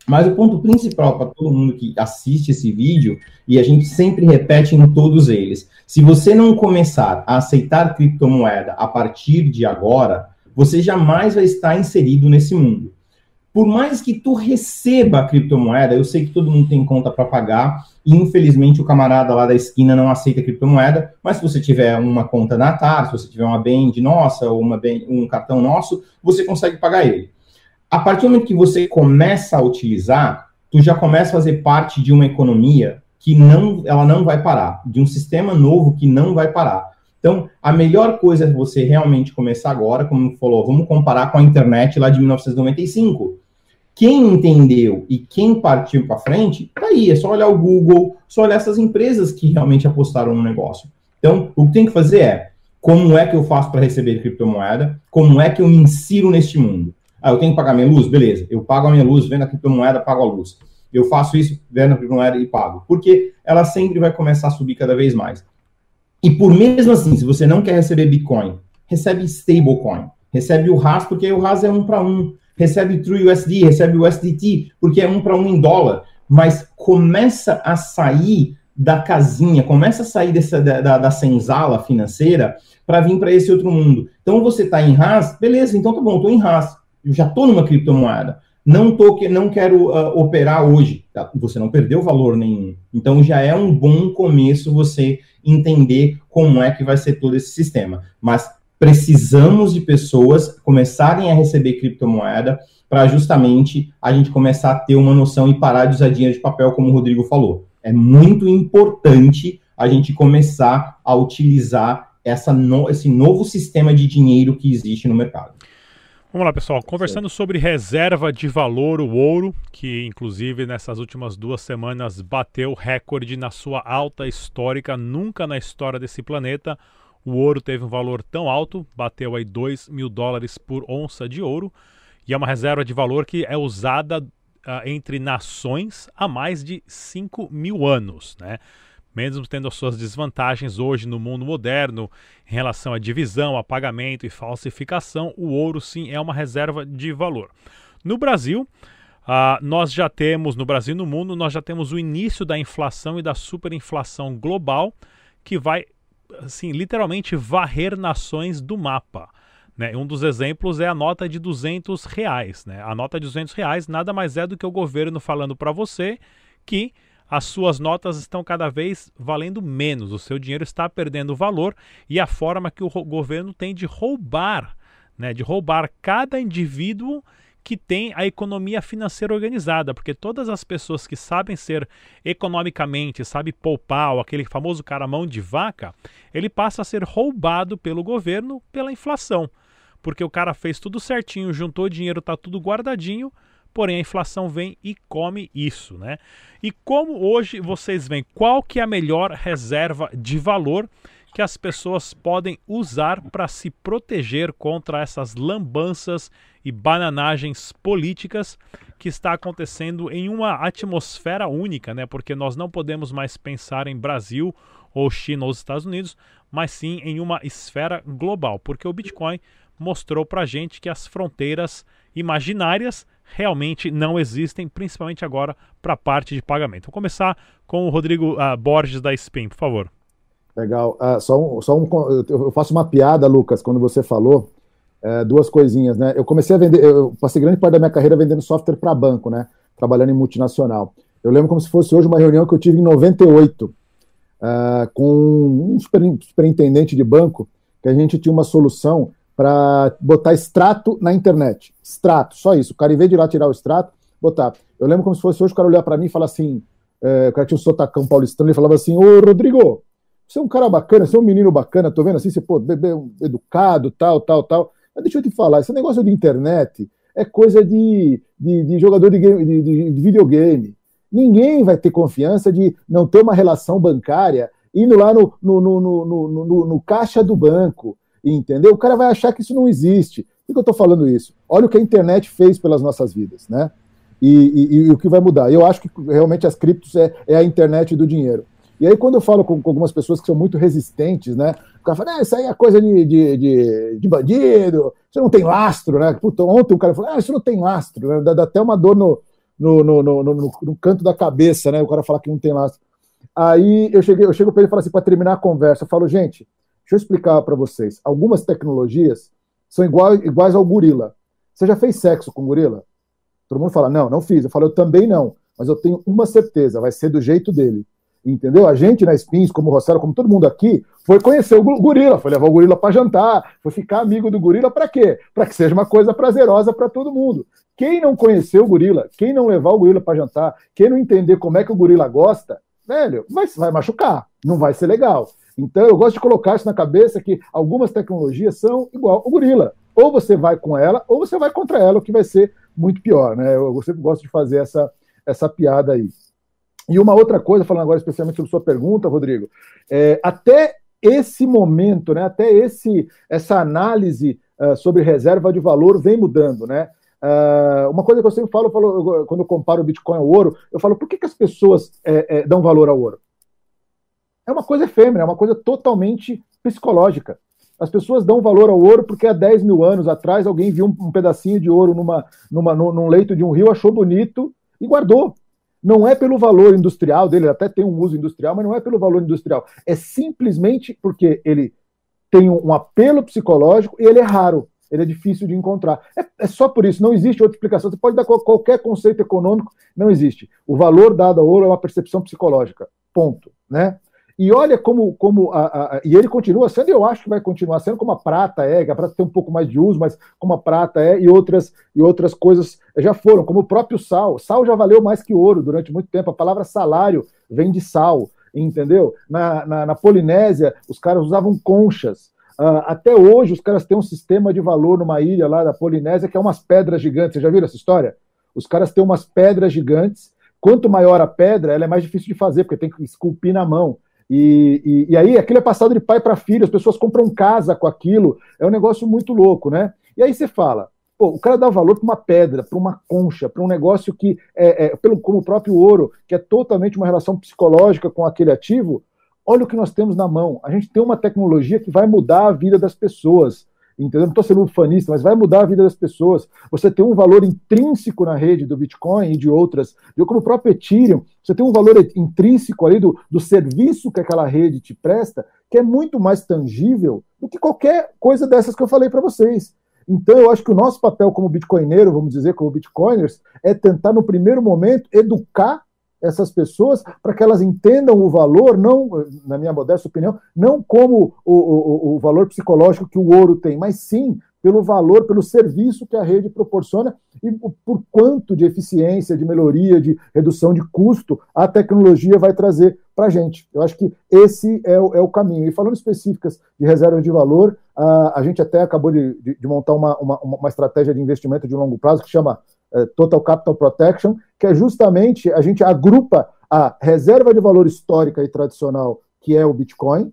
Mas o ponto principal para todo mundo que assiste esse vídeo, e a gente sempre repete em todos eles: se você não começar a aceitar criptomoeda a partir de agora, você jamais vai estar inserido nesse mundo por mais que tu receba a criptomoeda, eu sei que todo mundo tem conta para pagar, e infelizmente o camarada lá da esquina não aceita criptomoeda, mas se você tiver uma conta na TAR, se você tiver uma Band nossa, ou uma Band, um cartão nosso, você consegue pagar ele. a partir do momento que você começa a utilizar, tu já começa a fazer parte de uma economia que não, ela não vai parar, de um sistema novo que não vai parar. Então, a melhor coisa é você realmente começar agora, como falou, vamos comparar com a internet lá de 1995. Quem entendeu e quem partiu para frente, tá aí, é só olhar o Google, só olhar essas empresas que realmente apostaram no negócio. Então, o que tem que fazer é, como é que eu faço para receber criptomoeda? Como é que eu me insiro neste mundo? Ah, eu tenho que pagar minha luz? Beleza, eu pago a minha luz, vendo a criptomoeda, pago a luz. Eu faço isso, vendo a criptomoeda e pago. Porque ela sempre vai começar a subir cada vez mais. E por mesmo assim, se você não quer receber Bitcoin, recebe stablecoin. Recebe o RAS, porque o RAS é um para um. Recebe TrueUSD, recebe o USDT, porque é um para um em dólar. Mas começa a sair da casinha, começa a sair dessa, da, da senzala financeira para vir para esse outro mundo. Então você está em RAS, beleza, então tá bom, estou em RAS. Eu já estou numa criptomoeda. Não, tô, não quero uh, operar hoje. Tá? Você não perdeu valor nenhum. Então já é um bom começo você entender como é que vai ser todo esse sistema. Mas precisamos de pessoas começarem a receber criptomoeda para justamente a gente começar a ter uma noção e parar de usar dinheiro de papel, como o Rodrigo falou. É muito importante a gente começar a utilizar essa no, esse novo sistema de dinheiro que existe no mercado. Vamos lá, pessoal. Conversando sobre reserva de valor, o ouro, que inclusive nessas últimas duas semanas bateu recorde na sua alta histórica. Nunca na história desse planeta o ouro teve um valor tão alto, bateu aí 2 mil dólares por onça de ouro. E é uma reserva de valor que é usada uh, entre nações há mais de 5 mil anos, né? mesmo tendo as suas desvantagens hoje no mundo moderno em relação à divisão, apagamento e falsificação, o ouro sim é uma reserva de valor. No Brasil, uh, nós já temos, no Brasil e no mundo, nós já temos o início da inflação e da superinflação global que vai, assim, literalmente varrer nações do mapa. Né? Um dos exemplos é a nota de 200 reais. Né? A nota de 200 reais nada mais é do que o governo falando para você que as suas notas estão cada vez valendo menos, o seu dinheiro está perdendo valor e a forma que o governo tem de roubar, né, de roubar cada indivíduo que tem a economia financeira organizada, porque todas as pessoas que sabem ser economicamente, sabe poupar, ou aquele famoso cara mão de vaca, ele passa a ser roubado pelo governo pela inflação. Porque o cara fez tudo certinho, juntou dinheiro, está tudo guardadinho, porém a inflação vem e come isso, né? E como hoje vocês veem, qual que é a melhor reserva de valor que as pessoas podem usar para se proteger contra essas lambanças e bananagens políticas que está acontecendo em uma atmosfera única, né? Porque nós não podemos mais pensar em Brasil ou China ou Estados Unidos, mas sim em uma esfera global, porque o Bitcoin mostrou para gente que as fronteiras imaginárias realmente não existem, principalmente agora para a parte de pagamento. Vou começar com o Rodrigo uh, Borges da Spin, por favor. Legal. Uh, só um, só um, eu faço uma piada, Lucas, quando você falou uh, duas coisinhas, né? Eu comecei a vender, eu passei grande parte da minha carreira vendendo software para banco, né? Trabalhando em multinacional. Eu lembro como se fosse hoje uma reunião que eu tive em 98 uh, ah, com um superintendente de banco que a gente tinha uma solução para botar extrato na internet. Extrato, só isso. O cara, em vez de ir lá tirar o extrato, botar. Eu lembro como se fosse hoje o cara olhar para mim e falar assim: é, o cara tinha um sotacão paulistano, ele falava assim: Ô Rodrigo, você é um cara bacana, você é um menino bacana, tô vendo assim, você, pô, bebê educado, tal, tal, tal. Mas deixa eu te falar, esse negócio de internet é coisa de, de, de jogador de, game, de, de, de videogame. Ninguém vai ter confiança de não ter uma relação bancária indo lá no, no, no, no, no, no caixa do banco entendeu? O cara vai achar que isso não existe. Por que eu estou falando isso? Olha o que a internet fez pelas nossas vidas, né? E, e, e o que vai mudar. Eu acho que realmente as criptos é, é, a internet do dinheiro. E aí, quando eu falo com, com, algumas pessoas que são muito resistentes, né? O cara fala, ah, isso aí é coisa de, de, de, de bandido, isso não tem lastro, né? Puta, ontem o cara falou, ah, isso não tem lastro, né? dá, dá até uma dor no, no, no, no, no, no canto da cabeça, né? O cara fala que não tem lastro. Aí eu, cheguei, eu chego para ele e falo assim, para terminar a conversa, eu falo, gente, Deixa eu explicar para vocês. Algumas tecnologias são igual, iguais ao gorila. Você já fez sexo com gorila? Todo mundo fala, não, não fiz. Eu falo, eu também não. Mas eu tenho uma certeza, vai ser do jeito dele. Entendeu? A gente na Spins, como o Rossello, como todo mundo aqui, foi conhecer o gorila, foi levar o gorila para jantar, foi ficar amigo do gorila para quê? Para que seja uma coisa prazerosa para todo mundo. Quem não conhecer o gorila, quem não levar o gorila para jantar, quem não entender como é que o gorila gosta, velho, vai, vai machucar, não vai ser legal. Então eu gosto de colocar isso na cabeça que algumas tecnologias são igual o gorila. Ou você vai com ela, ou você vai contra ela, o que vai ser muito pior, né? Eu sempre gosto de fazer essa, essa piada aí. E uma outra coisa, falando agora especialmente sobre sua pergunta, Rodrigo, é, até esse momento, né, até esse, essa análise uh, sobre reserva de valor vem mudando, né? Uh, uma coisa que eu sempre falo, eu falo, quando eu comparo o Bitcoin ao ouro, eu falo, por que, que as pessoas é, é, dão valor ao ouro? É uma coisa efêmera, é uma coisa totalmente psicológica. As pessoas dão valor ao ouro porque há 10 mil anos atrás alguém viu um, pedacinho de ouro numa, numa, num leito de um rio, achou bonito e guardou. Não é pelo valor industrial dele, até tem um uso industrial, mas não é pelo valor industrial. É simplesmente porque ele tem um apelo psicológico e ele é raro, ele é difícil de encontrar. É, é só por isso, não existe outra explicação. Você pode dar qualquer conceito econômico, não existe. O valor dado ao ouro é uma percepção psicológica. Ponto. Né? E olha como, como a, a, e ele continua sendo, eu acho que vai continuar sendo como a prata é, que a prata tem um pouco mais de uso, mas como a prata é, e outras, e outras coisas já foram, como o próprio sal. Sal já valeu mais que ouro durante muito tempo. A palavra salário vem de sal, entendeu? Na, na, na Polinésia, os caras usavam conchas. Uh, até hoje, os caras têm um sistema de valor numa ilha lá da Polinésia que é umas pedras gigantes. Você já viram essa história? Os caras têm umas pedras gigantes. Quanto maior a pedra, ela é mais difícil de fazer, porque tem que esculpir na mão. E, e, e, aí aquilo é passado de pai para filho, as pessoas compram casa com aquilo, é um negócio muito louco, né? E aí você fala, pô, o cara dá valor para uma pedra, para uma concha, para um negócio que é, é, pelo, como o próprio ouro, que é totalmente uma relação psicológica com aquele ativo. Olha o que nós temos na mão. A gente tem uma tecnologia que vai mudar a vida das pessoas entendeu? Não estou sendo ufanista, mas vai mudar a vida das pessoas. Você tem um valor intrínseco na rede do Bitcoin e de outras, como o próprio Ethereum, você tem um valor intrínseco ali do, do serviço que aquela rede te presta, que é muito mais tangível do que qualquer coisa dessas que eu falei para vocês. Então, eu acho que o nosso papel como bitcoineiro, vamos dizer, como bitcoiners, é tentar, no primeiro momento, educar essas pessoas para que elas entendam o valor, não, na minha modesta opinião, não como o, o, o valor psicológico que o ouro tem, mas sim pelo valor, pelo serviço que a rede proporciona e por quanto de eficiência, de melhoria, de redução de custo a tecnologia vai trazer para a gente. Eu acho que esse é o, é o, caminho. E falando específicas de reserva de valor, a, a gente até acabou de, de, de montar uma, uma, uma estratégia de investimento de longo prazo que chama Total Capital Protection, que é justamente a gente agrupa a reserva de valor histórica e tradicional, que é o Bitcoin,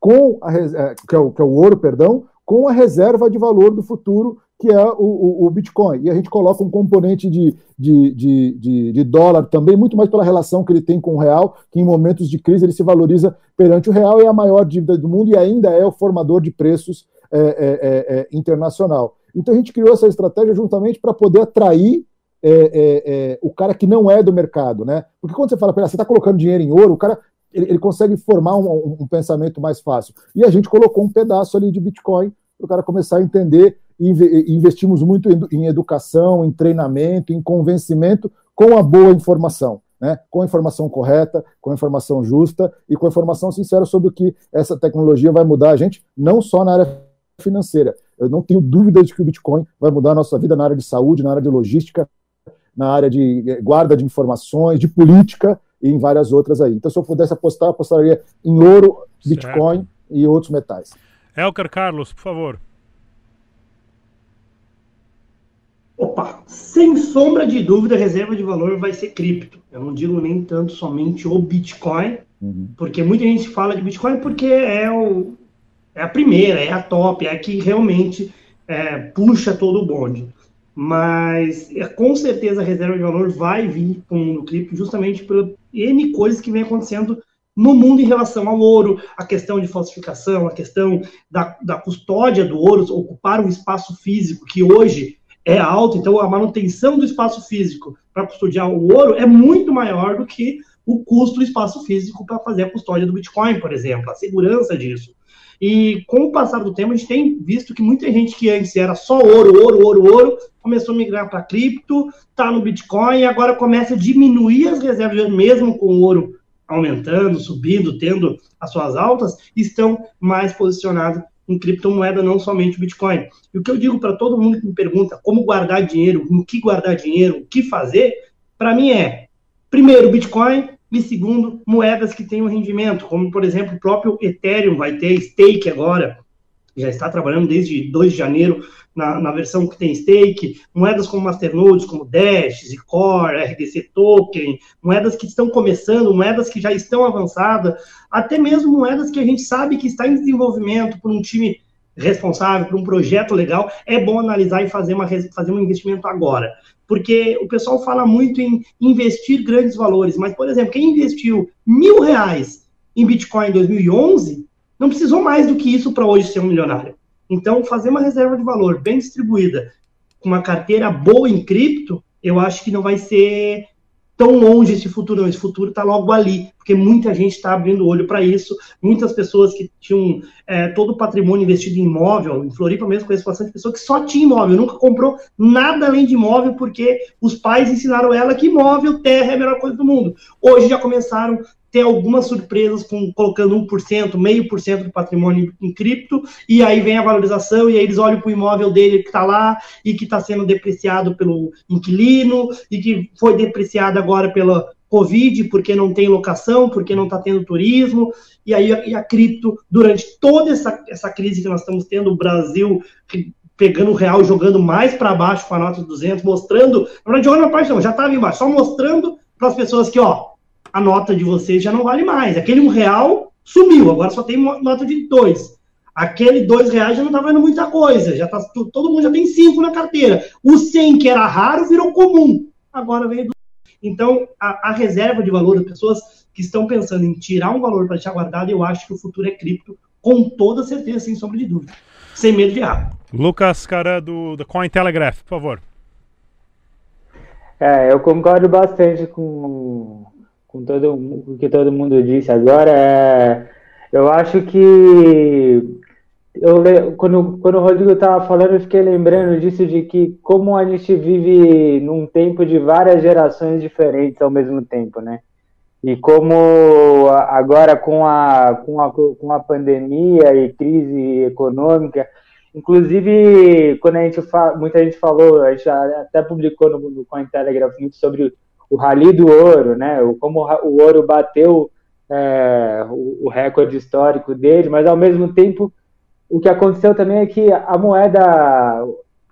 com a, é, que, é o, que é o ouro, perdão, com a reserva de valor do futuro, que é o, o, o Bitcoin. E a gente coloca um componente de, de, de, de, de dólar também, muito mais pela relação que ele tem com o real, que em momentos de crise ele se valoriza perante o real, é a maior dívida do mundo e ainda é o formador de preços é, é, é internacional. Então a gente criou essa estratégia juntamente para poder atrair é, é, é, o cara que não é do mercado, né? Porque quando você fala, você está colocando dinheiro em ouro, o cara ele, ele consegue formar um, um, um, pensamento mais fácil. E a gente colocou um pedaço ali de Bitcoin para o cara começar a entender. Investimos muito em, em educação, em treinamento, em convencimento com a boa informação. Né, com a informação correta, com a informação justa e com a informação sincera sobre o que essa tecnologia vai mudar a gente, não só na área financeira, eu não tenho dúvida de que o Bitcoin vai mudar a nossa vida na área de saúde, na área de logística, na área de eh, guarda de informações, de política e em várias outras aí. Então, se eu pudesse apostar, eu apostaria em ouro, Bitcoin certo. e outros metais. Elker Carlos, por favor. Opa, sem sombra de dúvida, a reserva de valor vai ser cripto. Eu não digo nem tanto somente o Bitcoin, uhum. porque muita gente fala de Bitcoin porque é o, é a primeira, é a top, é a que realmente é, puxa todo o bonde. Mas é, com certeza a reserva de valor vai vir com o mundo cripto justamente por N coisas que vem acontecendo no mundo em relação ao ouro, a questão de falsificação, a questão da, da custódia do ouro, ocupar um espaço físico que hoje é alto, então a manutenção do espaço físico para custodiar o ouro é muito maior do que o custo do espaço físico para fazer a custódia do Bitcoin, por exemplo, a segurança disso. E com o passar do tempo, a gente tem visto que muita gente que antes era só ouro, ouro, ouro, ouro, começou a migrar para cripto, está no Bitcoin e agora começa a diminuir as reservas, mesmo com ouro aumentando, subindo, tendo as suas altas, estão mais posicionados em criptomoeda, não somente o Bitcoin. E o que eu digo para todo mundo que me pergunta como guardar dinheiro, no que guardar dinheiro, o que fazer, para mim é, primeiro, Bitcoin, e segundo, moedas que tenham rendimento, como, por exemplo, o próprio Ethereum vai ter stake agora, já está trabalhando desde 2 de janeiro na, na versão que tem stake, moedas como Masternodes, como Dash, Zcore, RDC Token, moedas que estão começando, moedas que já estão avançadas, até mesmo moedas que a gente sabe que está em desenvolvimento por um time responsável, por um projeto legal, é bom analisar e fazer, uma, fazer um investimento agora. Porque o pessoal fala muito em investir grandes valores, mas, por exemplo, quem investiu mil reais em Bitcoin em 2011 não precisou mais do que isso para hoje ser um milionário. Então, fazer uma reserva de valor bem distribuída, com uma carteira boa em cripto, eu acho que não vai ser tão longe esse futuro, não. Esse futuro está logo ali, porque muita gente está abrindo olho para isso. Muitas pessoas que tinham é, todo o patrimônio investido em imóvel, em Floripa mesmo, conheço bastante pessoa que só tinha imóvel, nunca comprou nada além de imóvel, porque os pais ensinaram ela que imóvel, terra é a melhor coisa do mundo. Hoje já começaram ter algumas surpresas com colocando 1%, meio por cento do patrimônio em cripto, e aí vem a valorização, e aí eles olham para o imóvel dele que está lá e que está sendo depreciado pelo inquilino, e que foi depreciado agora pela Covid, porque não tem locação, porque não está tendo turismo, e aí a, e a cripto, durante toda essa, essa crise que nós estamos tendo, o Brasil pegando o real, jogando mais para baixo com a nota de 200, mostrando, na verdade, jogando a parte não, já estava embaixo, só mostrando para as pessoas que, ó, a nota de vocês já não vale mais. Aquele um real sumiu, agora só tem nota de dois. Aquele dois reais já não está valendo muita coisa, já tá, todo mundo já tem cinco na carteira. O 100 que era raro virou comum, agora veio do... Então, a, a reserva de valor das pessoas que estão pensando em tirar um valor para deixar guardado, eu acho que o futuro é cripto, com toda certeza, sem sombra de dúvida. Sem medo de errar. Lucas, cara do, do Cointelegraph, por favor. É, eu concordo bastante com, com todo o que todo mundo disse agora, é, eu acho que eu, quando, quando o Rodrigo estava falando, eu fiquei lembrando disso, de que como a gente vive num tempo de várias gerações diferentes ao mesmo tempo, né? E como agora com a, com a, com a pandemia e crise econômica, inclusive quando a gente fala, muita gente falou, a gente até publicou no, no Cointelegraph muito sobre o Rally do Ouro, né? Como o ouro bateu é, o, o, recorde histórico dele, mas ao mesmo tempo o que aconteceu também é que a moeda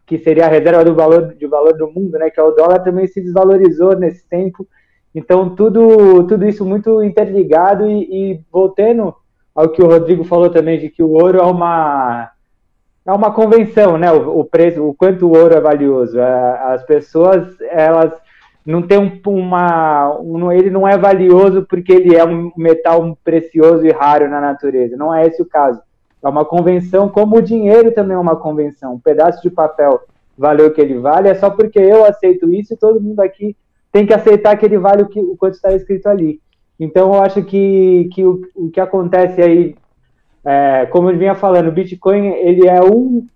que seria a reserva do valor de valor do mundo, né? Que é o dólar também se desvalorizou nesse tempo. Então tudo tudo isso muito interligado e, e voltando ao que o Rodrigo falou também de que o ouro é uma é uma convenção, né? O, o preço, o quanto o ouro é valioso. É, as pessoas elas não tem um, uma. Um, ele não é valioso porque ele é um metal precioso e raro na natureza. Não é esse o caso. É uma convenção, como o dinheiro também é uma convenção. Um pedaço de papel valeu o que ele vale, é só porque eu aceito isso e todo mundo aqui tem que aceitar que ele vale o, que, o quanto está escrito ali. Então, eu acho que, que o, o que acontece aí, é, como eu vinha falando, o Bitcoin, ele é um.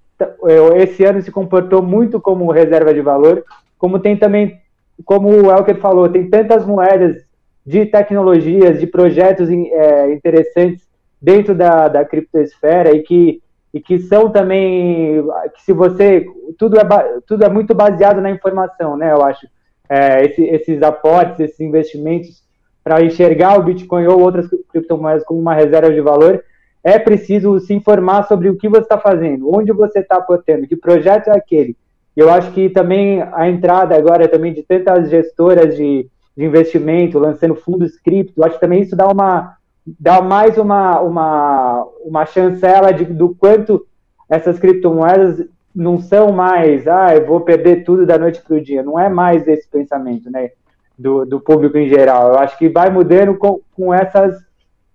Esse ano se comportou muito como reserva de valor, como tem também como o Elker falou, tem tantas moedas de tecnologias, de projetos é, interessantes dentro da, da criptosfera e que, e que são também, que se você, tudo é, tudo é muito baseado na informação, né, eu acho, é, esse, esses aportes, esses investimentos para enxergar o Bitcoin ou outras criptomoedas como uma reserva de valor, é preciso se informar sobre o que você está fazendo, onde você está aportando, que projeto é aquele, eu acho que também a entrada agora também de tantas gestoras de, de investimento, lançando fundos cripto, acho que também isso dá uma dá mais uma, uma, uma chancela de, do quanto essas criptomoedas não são mais, ah, eu vou perder tudo da noite para o dia. Não é mais esse pensamento, né, do, do público em geral. Eu acho que vai mudando com, com essas,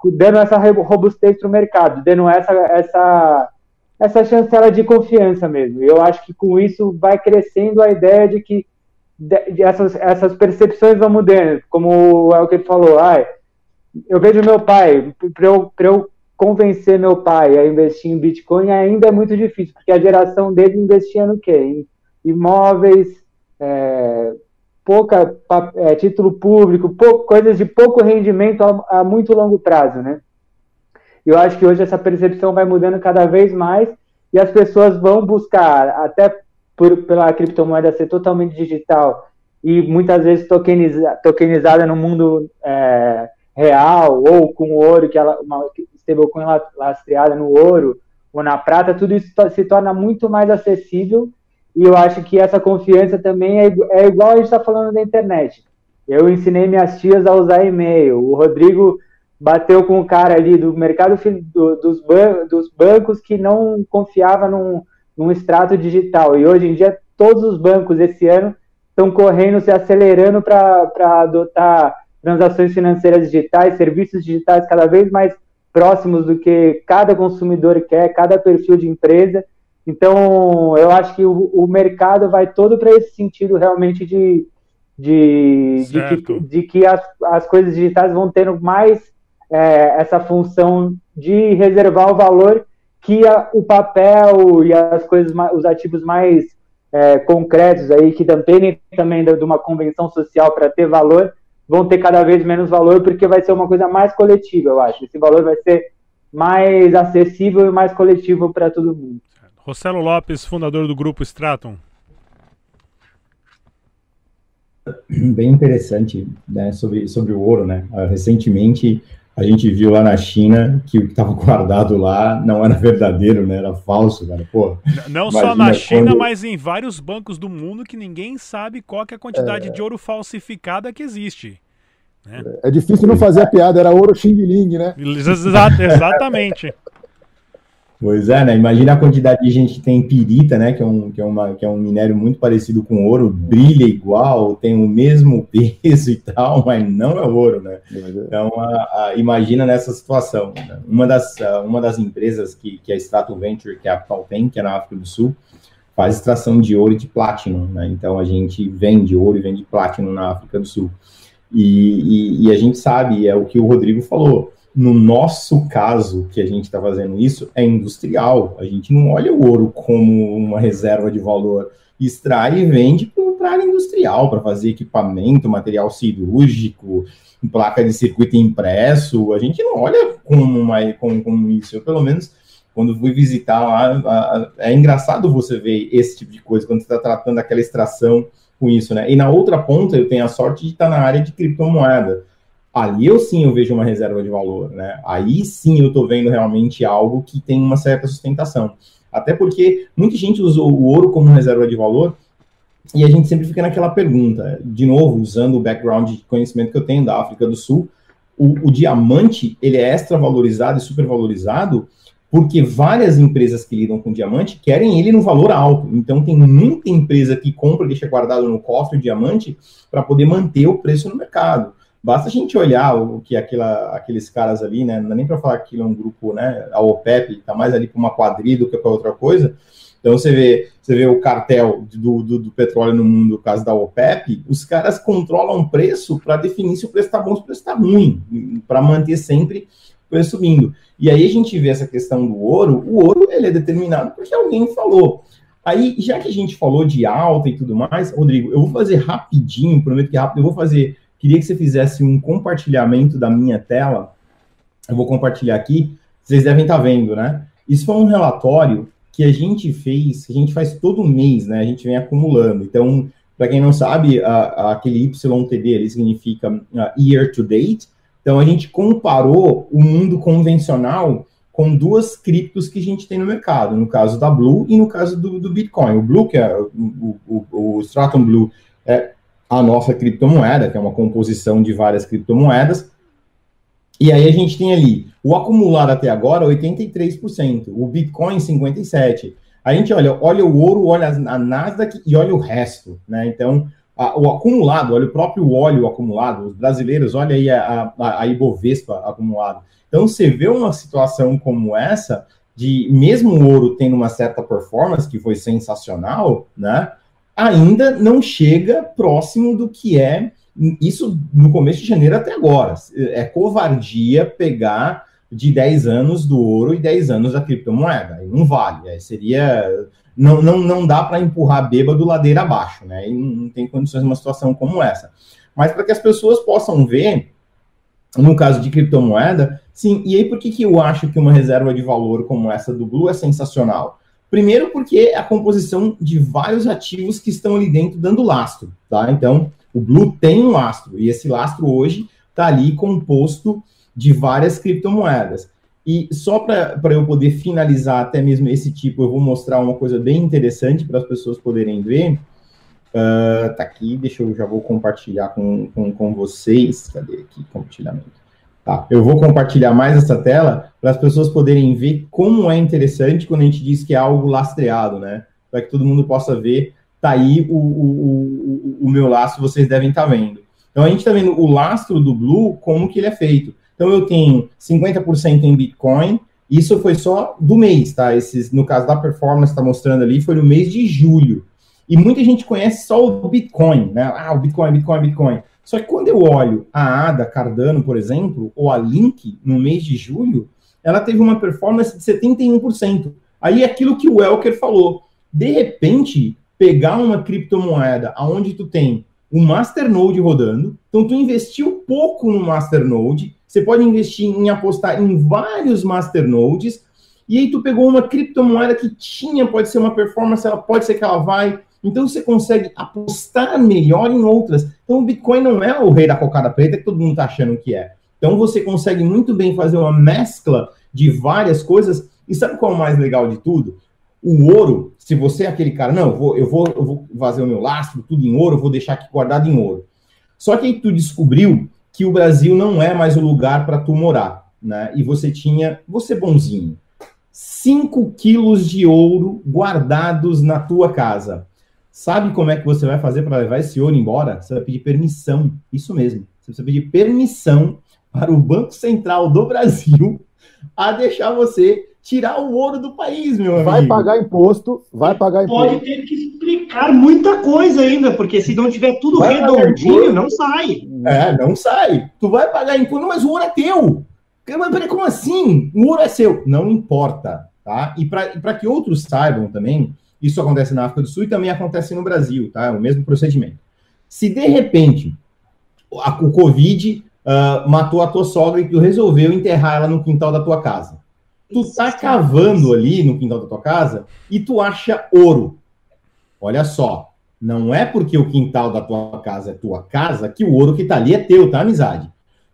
dando essa robustez para o mercado, dando essa, essa essa chancela de confiança mesmo. Eu acho que com isso vai crescendo a ideia de que essas, essas percepções vão mudando, como é o que ele falou, ah, eu vejo meu pai, para eu, eu convencer meu pai a investir em Bitcoin ainda é muito difícil, porque a geração dele investia no quê? Em imóveis, é, pouca é, título público, coisas de pouco rendimento a, a, muito longo prazo, né? Eu acho que hoje essa percepção vai mudando cada vez mais e as pessoas vão buscar, até por, pela criptomoeda ser totalmente digital e muitas vezes tokeniza, tokenizada no mundo é, real ou com ouro, que ela uma stablecoin lastreada no ouro ou na prata, tudo isso se torna muito mais acessível e eu acho que essa confiança também é, é igual a gente está falando da internet. Eu ensinei minhas tias a usar e-mail. O Rodrigo bateu com o cara ali do mercado do, dos, ban dos, bancos que não confiava num, num extrato digital. E hoje em dia, todos os bancos esse ano estão correndo, se acelerando para adotar transações financeiras digitais, serviços digitais cada vez mais próximos do que cada consumidor quer, cada perfil de empresa. Então, eu acho que o, o mercado vai todo para esse sentido realmente de, de, de que, de que as, as coisas digitais vão tendo mais é, essa função de reservar o valor que a, o papel e as coisas, os ativos mais é, concretos aí, que dependem também de uma convenção social para ter valor, vão ter cada vez menos valor, porque vai ser uma coisa mais coletiva, eu acho. Esse valor vai ser mais acessível e mais coletivo para todo mundo. Rossello Lopes, fundador do grupo Stratum. Bem interessante né, sobre, sobre o ouro, né? Ah, recentemente a gente viu lá na China que o que estava [laughs] guardado lá não era verdadeiro, né? Era falso, cara. Pô, não só na China, quando... mas em vários bancos do mundo que ninguém sabe qual é a quantidade é... de ouro falsificada que existe. Né? É difícil não fazer a piada, era ouro Xing Ling, né? [laughs] exatamente. Pois é, né? Imagina a quantidade de gente que tem pirita, né? Que é, um, que, é uma, que é um minério muito parecido com ouro, brilha igual, tem o mesmo [laughs] peso e tal, mas não é ouro, né? Então, a, a, imagina nessa situação. Né? Uma, das, uma das empresas que, que a Strato Venture Capital tem, que é na África do Sul, faz extração de ouro e de platino, né? Então, a gente vende ouro e vende platino na África do Sul. E, e, e a gente sabe, é o que o Rodrigo falou, no nosso caso, que a gente está fazendo isso, é industrial. A gente não olha o ouro como uma reserva de valor. Extrai e vende para a área industrial, para fazer equipamento, material cirúrgico, placa de circuito impresso. A gente não olha como, uma, como, como isso. Eu, pelo menos, quando fui visitar lá, é engraçado você ver esse tipo de coisa, quando você está tratando aquela extração com isso, né? E na outra ponta, eu tenho a sorte de estar na área de criptomoeda ali eu sim eu vejo uma reserva de valor, né? Aí sim eu estou vendo realmente algo que tem uma certa sustentação. Até porque muita gente usou o ouro como reserva de valor e a gente sempre fica naquela pergunta, de novo, usando o background de conhecimento que eu tenho da África do Sul, o, o diamante, ele é extra valorizado e super valorizado porque várias empresas que lidam com diamante querem ele no valor alto. Então tem muita empresa que compra e deixa guardado no cofre o diamante para poder manter o preço no mercado. Basta a gente olhar o que aquela, aqueles caras ali, né? Não é nem para falar que aquilo é um grupo, né? A OPEP está mais ali para uma quadrilha do que para outra coisa. Então você vê, você vê o cartel do, do, do, petróleo no mundo, no caso da OPEP, os caras controlam o preço para definir se o preço está bom, se o preço está ruim, para manter sempre o preço subindo. E aí a gente vê essa questão do ouro, o ouro ele é determinado porque alguém falou. Aí, já que a gente falou de alta e tudo mais, Rodrigo, eu vou fazer rapidinho, prometo que é rápido, eu vou fazer Queria que você fizesse um compartilhamento da minha tela. Eu vou compartilhar aqui. Vocês devem estar vendo, né? Isso foi um relatório que a gente fez, que a gente faz todo mês, né? A gente vem acumulando. Então, para quem não sabe, a, a, aquele YTD ali significa uh, year to date. Então, a gente comparou o mundo convencional com duas criptos que a gente tem no mercado, no caso da Blue e no caso do, do Bitcoin. O Blue, que é o, o, o Stratum Blue, é, a nossa criptomoeda, que é uma composição de várias criptomoedas. E aí a gente tem ali o acumulado até agora 83%, o Bitcoin 57%. A gente olha, olha o ouro, olha a Nasdaq e olha o resto, né? Então, a, o acumulado, olha o próprio óleo acumulado, os brasileiros, olha aí a, a, a Ibovespa acumulado. Então, você vê uma situação como essa, de mesmo o ouro tendo uma certa performance, que foi sensacional, né? Ainda não chega próximo do que é isso no começo de janeiro até agora. É covardia pegar de 10 anos do ouro e 10 anos da criptomoeda. Não vale. Aí seria não, não, não dá para empurrar bêbado ladeira abaixo, né? E não, tem condições uma situação como essa. Mas para que as pessoas possam ver, no caso de criptomoeda, sim, e aí por que, que eu acho que uma reserva de valor como essa do Blue é sensacional? Primeiro porque é a composição de vários ativos que estão ali dentro dando lastro, tá? Então, o Blue tem um lastro, e esse lastro hoje está ali composto de várias criptomoedas. E só para eu poder finalizar até mesmo esse tipo, eu vou mostrar uma coisa bem interessante para as pessoas poderem ver. Uh, tá aqui, deixa eu já vou compartilhar com, com, com vocês. Cadê aqui compartilhamento? Tá, eu vou compartilhar mais essa tela para as pessoas poderem ver como é interessante quando a gente diz que é algo lastreado, né? Para que todo mundo possa ver. Tá aí o, o, o, o meu lastro, vocês devem estar tá vendo. Então a gente está vendo o lastro do Blue, como que ele é feito. Então eu tenho 50% em Bitcoin, isso foi só do mês, tá? Esses, no caso da performance, está mostrando ali, foi no mês de julho. E muita gente conhece só o Bitcoin, né? Ah, o Bitcoin, Bitcoin, Bitcoin. Só que quando eu olho a ADA Cardano, por exemplo, ou a Link, no mês de julho, ela teve uma performance de 71%. Aí é aquilo que o Elker falou. De repente, pegar uma criptomoeda onde tu tem um masternode rodando, então tu investiu pouco no masternode, você pode investir em apostar em vários masternodes, e aí tu pegou uma criptomoeda que tinha, pode ser uma performance, ela pode ser que ela vai, então você consegue apostar melhor em outras. Então o Bitcoin não é o rei da cocada preta que todo mundo está achando que é. Então você consegue muito bem fazer uma mescla de várias coisas. E sabe qual é o mais legal de tudo? O ouro, se você é aquele cara, não, eu vou, eu vou, eu vou fazer o meu lastro, tudo em ouro, eu vou deixar aqui guardado em ouro. Só que aí tu descobriu que o Brasil não é mais o lugar para tu morar, né? E você tinha, você bonzinho, 5 quilos de ouro guardados na tua casa. Sabe como é que você vai fazer para levar esse ouro embora? Você vai pedir permissão. Isso mesmo. Você precisa pedir permissão para o Banco Central do Brasil a deixar você tirar o ouro do país, meu amigo. Vai pagar imposto, vai pagar imposto. Pode ter que explicar muita coisa ainda, porque se não tiver tudo vai redondinho, não sai. É, não sai. Tu vai pagar imposto, mas o ouro é teu. Mas como assim? O ouro é seu. Não importa, tá? E para que outros saibam também, isso acontece na África do Sul e também acontece no Brasil, tá? É o mesmo procedimento. Se de repente a, o Covid uh, matou a tua sogra e tu resolveu enterrar ela no quintal da tua casa tu tá cavando ali no quintal da tua casa e tu acha ouro. Olha só, não é porque o quintal da tua casa é tua casa que o ouro que tá ali é teu, tá, amizade?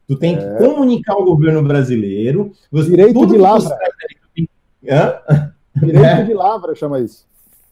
Tu tem é. que comunicar ao governo brasileiro. Você, Direito de lavra. Hã? Direito [laughs] é. de lavra chama isso.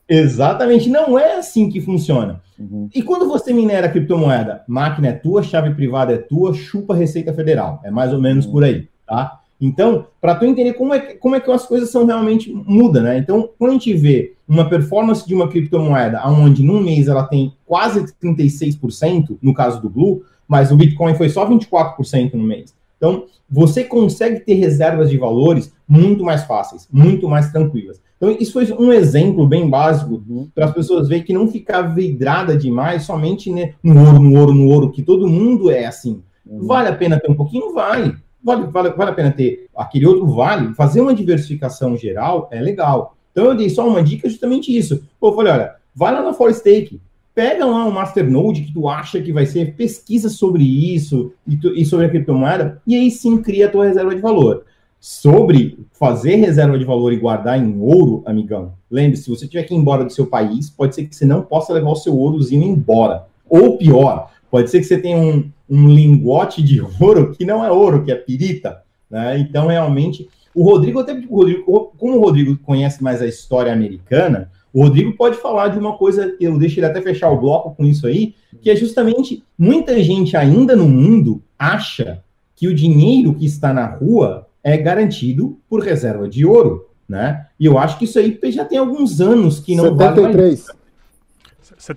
Exatamente, não é assim que funciona. Uhum. E quando você minera criptomoeda, máquina é tua, chave privada é tua, chupa Receita Federal. É mais ou menos uhum. por aí, tá? Então, para tu entender como é, como é que as coisas são realmente muda, né? Então, quando a gente vê uma performance de uma criptomoeda, onde num mês ela tem quase 36%, no caso do Blue, mas o Bitcoin foi só 24% no mês. Então, você consegue ter reservas de valores muito mais fáceis, muito mais tranquilas. Então, isso foi um exemplo bem básico uhum. para as pessoas verem que não ficar vidrada demais somente né, no ouro, no ouro, no ouro, que todo mundo é assim. Uhum. Vale a pena ter um pouquinho? Vai vale, vale, vale a pena ter aquele outro vale, fazer uma diversificação geral é legal. Então eu dei só uma dica justamente isso. Pô, eu falei, olha, vai lá na Forestake, pega lá um masternode que tu acha que vai ser, pesquisa sobre isso e, tu, e, sobre a criptomoeda, e aí sim cria a tua reserva de valor. Sobre fazer reserva de valor e guardar em ouro, amigão, lembre-se, se você tiver que ir embora do seu país, pode ser que você não possa levar o seu ourozinho embora. Ou pior, pode ser que você tenha um, um lingote de [laughs] ouro que não é ouro, que é pirita. Né? Então, realmente, o Rodrigo, até o Rodrigo, como o Rodrigo conhece mais a história americana, o Rodrigo pode falar de uma coisa eu deixo ele até fechar o bloco com isso aí, que é justamente muita gente ainda no mundo acha que o dinheiro que está na rua é garantido por reserva de ouro, né? E eu acho que isso aí já tem alguns anos que não 73. vale mais.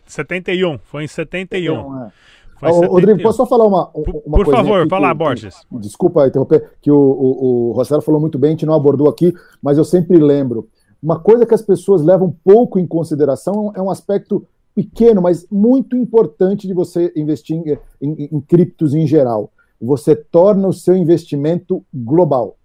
71, foi em 71. 71 é. Ô, Rodrigo, posso só falar uma, uma Por favor, fala, Borges. Desculpa interromper, que o, o, o Rossello falou muito bem, a gente não abordou aqui, mas eu sempre lembro. Uma coisa que as pessoas levam pouco em consideração é um aspecto pequeno, mas muito importante de você investir em, em, em criptos em geral. Você torna o seu investimento global.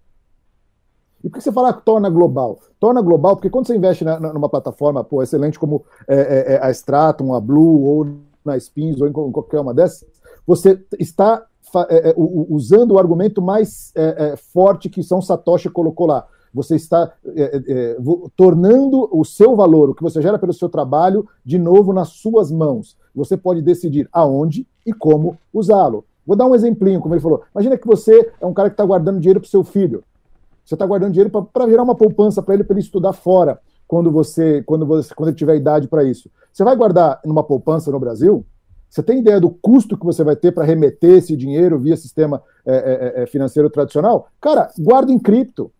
E por que você fala que torna global? Torna global porque quando você investe na, numa plataforma pô, excelente como é, é, é, a Stratum, a Blue, ou na Spins, ou em qualquer uma dessas, você está é, é, usando o argumento mais é, forte que São Satoshi colocou lá. Você está tornando o seu valor, o que você gera pelo seu trabalho, de novo nas suas mãos. Você pode decidir aonde e como usá-lo. Vou dar um exemplinho, como ele falou. Imagina que você é um cara que está guardando dinheiro para o seu filho. Você está guardando dinheiro para virar uma poupança para ele, para ele estudar fora, quando você, quando você, quando ele tiver idade para isso. Você vai guardar numa poupança no Brasil? Você tem ideia do custo que você vai ter para remeter esse dinheiro via sistema é, é, é, financeiro tradicional? Cara, guarda em cripto.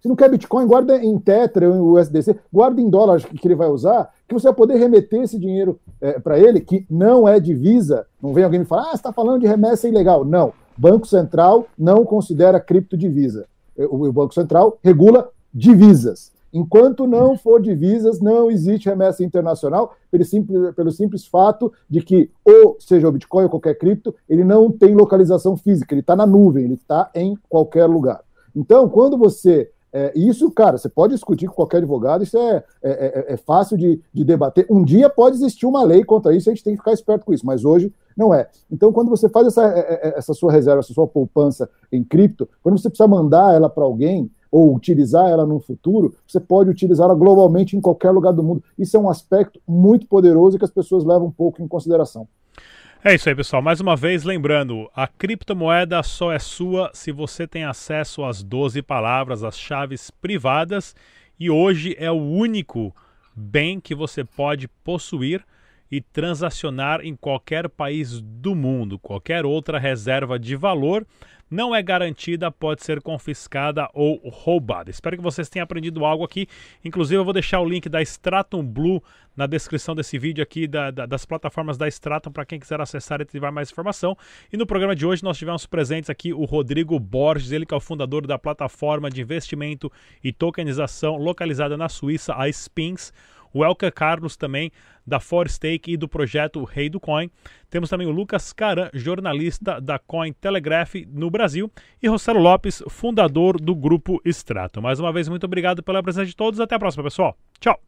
Se não quer Bitcoin, guarda em Tether ou em USDC, guarda em dólares que ele vai usar, que você vai poder remeter esse dinheiro é, para ele, que não é divisa. Não vem alguém me falar, ah, você está falando de remessa ilegal. Não. Banco Central não considera criptodivisa. O Banco Central regula divisas. Enquanto não for divisas, não existe remessa internacional, pelo simples, pelo simples fato de que, ou seja o Bitcoin ou qualquer cripto, ele não tem localização física, ele está na nuvem, ele está em qualquer lugar. Então, quando você. É, isso, cara, você pode discutir com qualquer advogado, isso é, é, é, é fácil de, de, debater. Um dia pode existir uma lei contra isso, a gente tem que ficar esperto com isso, mas hoje não é. Então, quando você faz essa, é, é, essa sua reserva, essa sua poupança em cripto, quando você precisa mandar ela para alguém, ou utilizar ela no futuro, você pode utilizá-la globalmente em qualquer lugar do mundo. Isso é um aspecto muito poderoso que as pessoas levam um pouco em consideração. É isso aí, pessoal. Mais uma vez, lembrando, a criptomoeda só é sua se você tem acesso às 12 palavras, às chaves privadas, e hoje é o único bem que você pode possuir e transacionar em qualquer país do mundo. Qualquer outra reserva de valor não é garantida, pode ser confiscada ou roubada. Espero que vocês tenham aprendido algo aqui. Inclusive, eu vou deixar o link da Stratum Blue na descrição desse vídeo aqui, da, da, das plataformas da Stratum, para quem quiser acessar e tiver mais informação. E no programa de hoje nós tivemos presentes aqui o Rodrigo Borges, ele que é o fundador da plataforma de investimento e tokenização localizada na Suíça, a Spins o Elker Carlos também, da Forstake e do projeto Rei do Coin. Temos também o Lucas Caran, jornalista da Coin Telegraph no Brasil, e Rossello Lopes, fundador do grupo Strato. Mais uma vez, muito obrigado pela presença de todos. Até a próxima, pessoal. Tchau!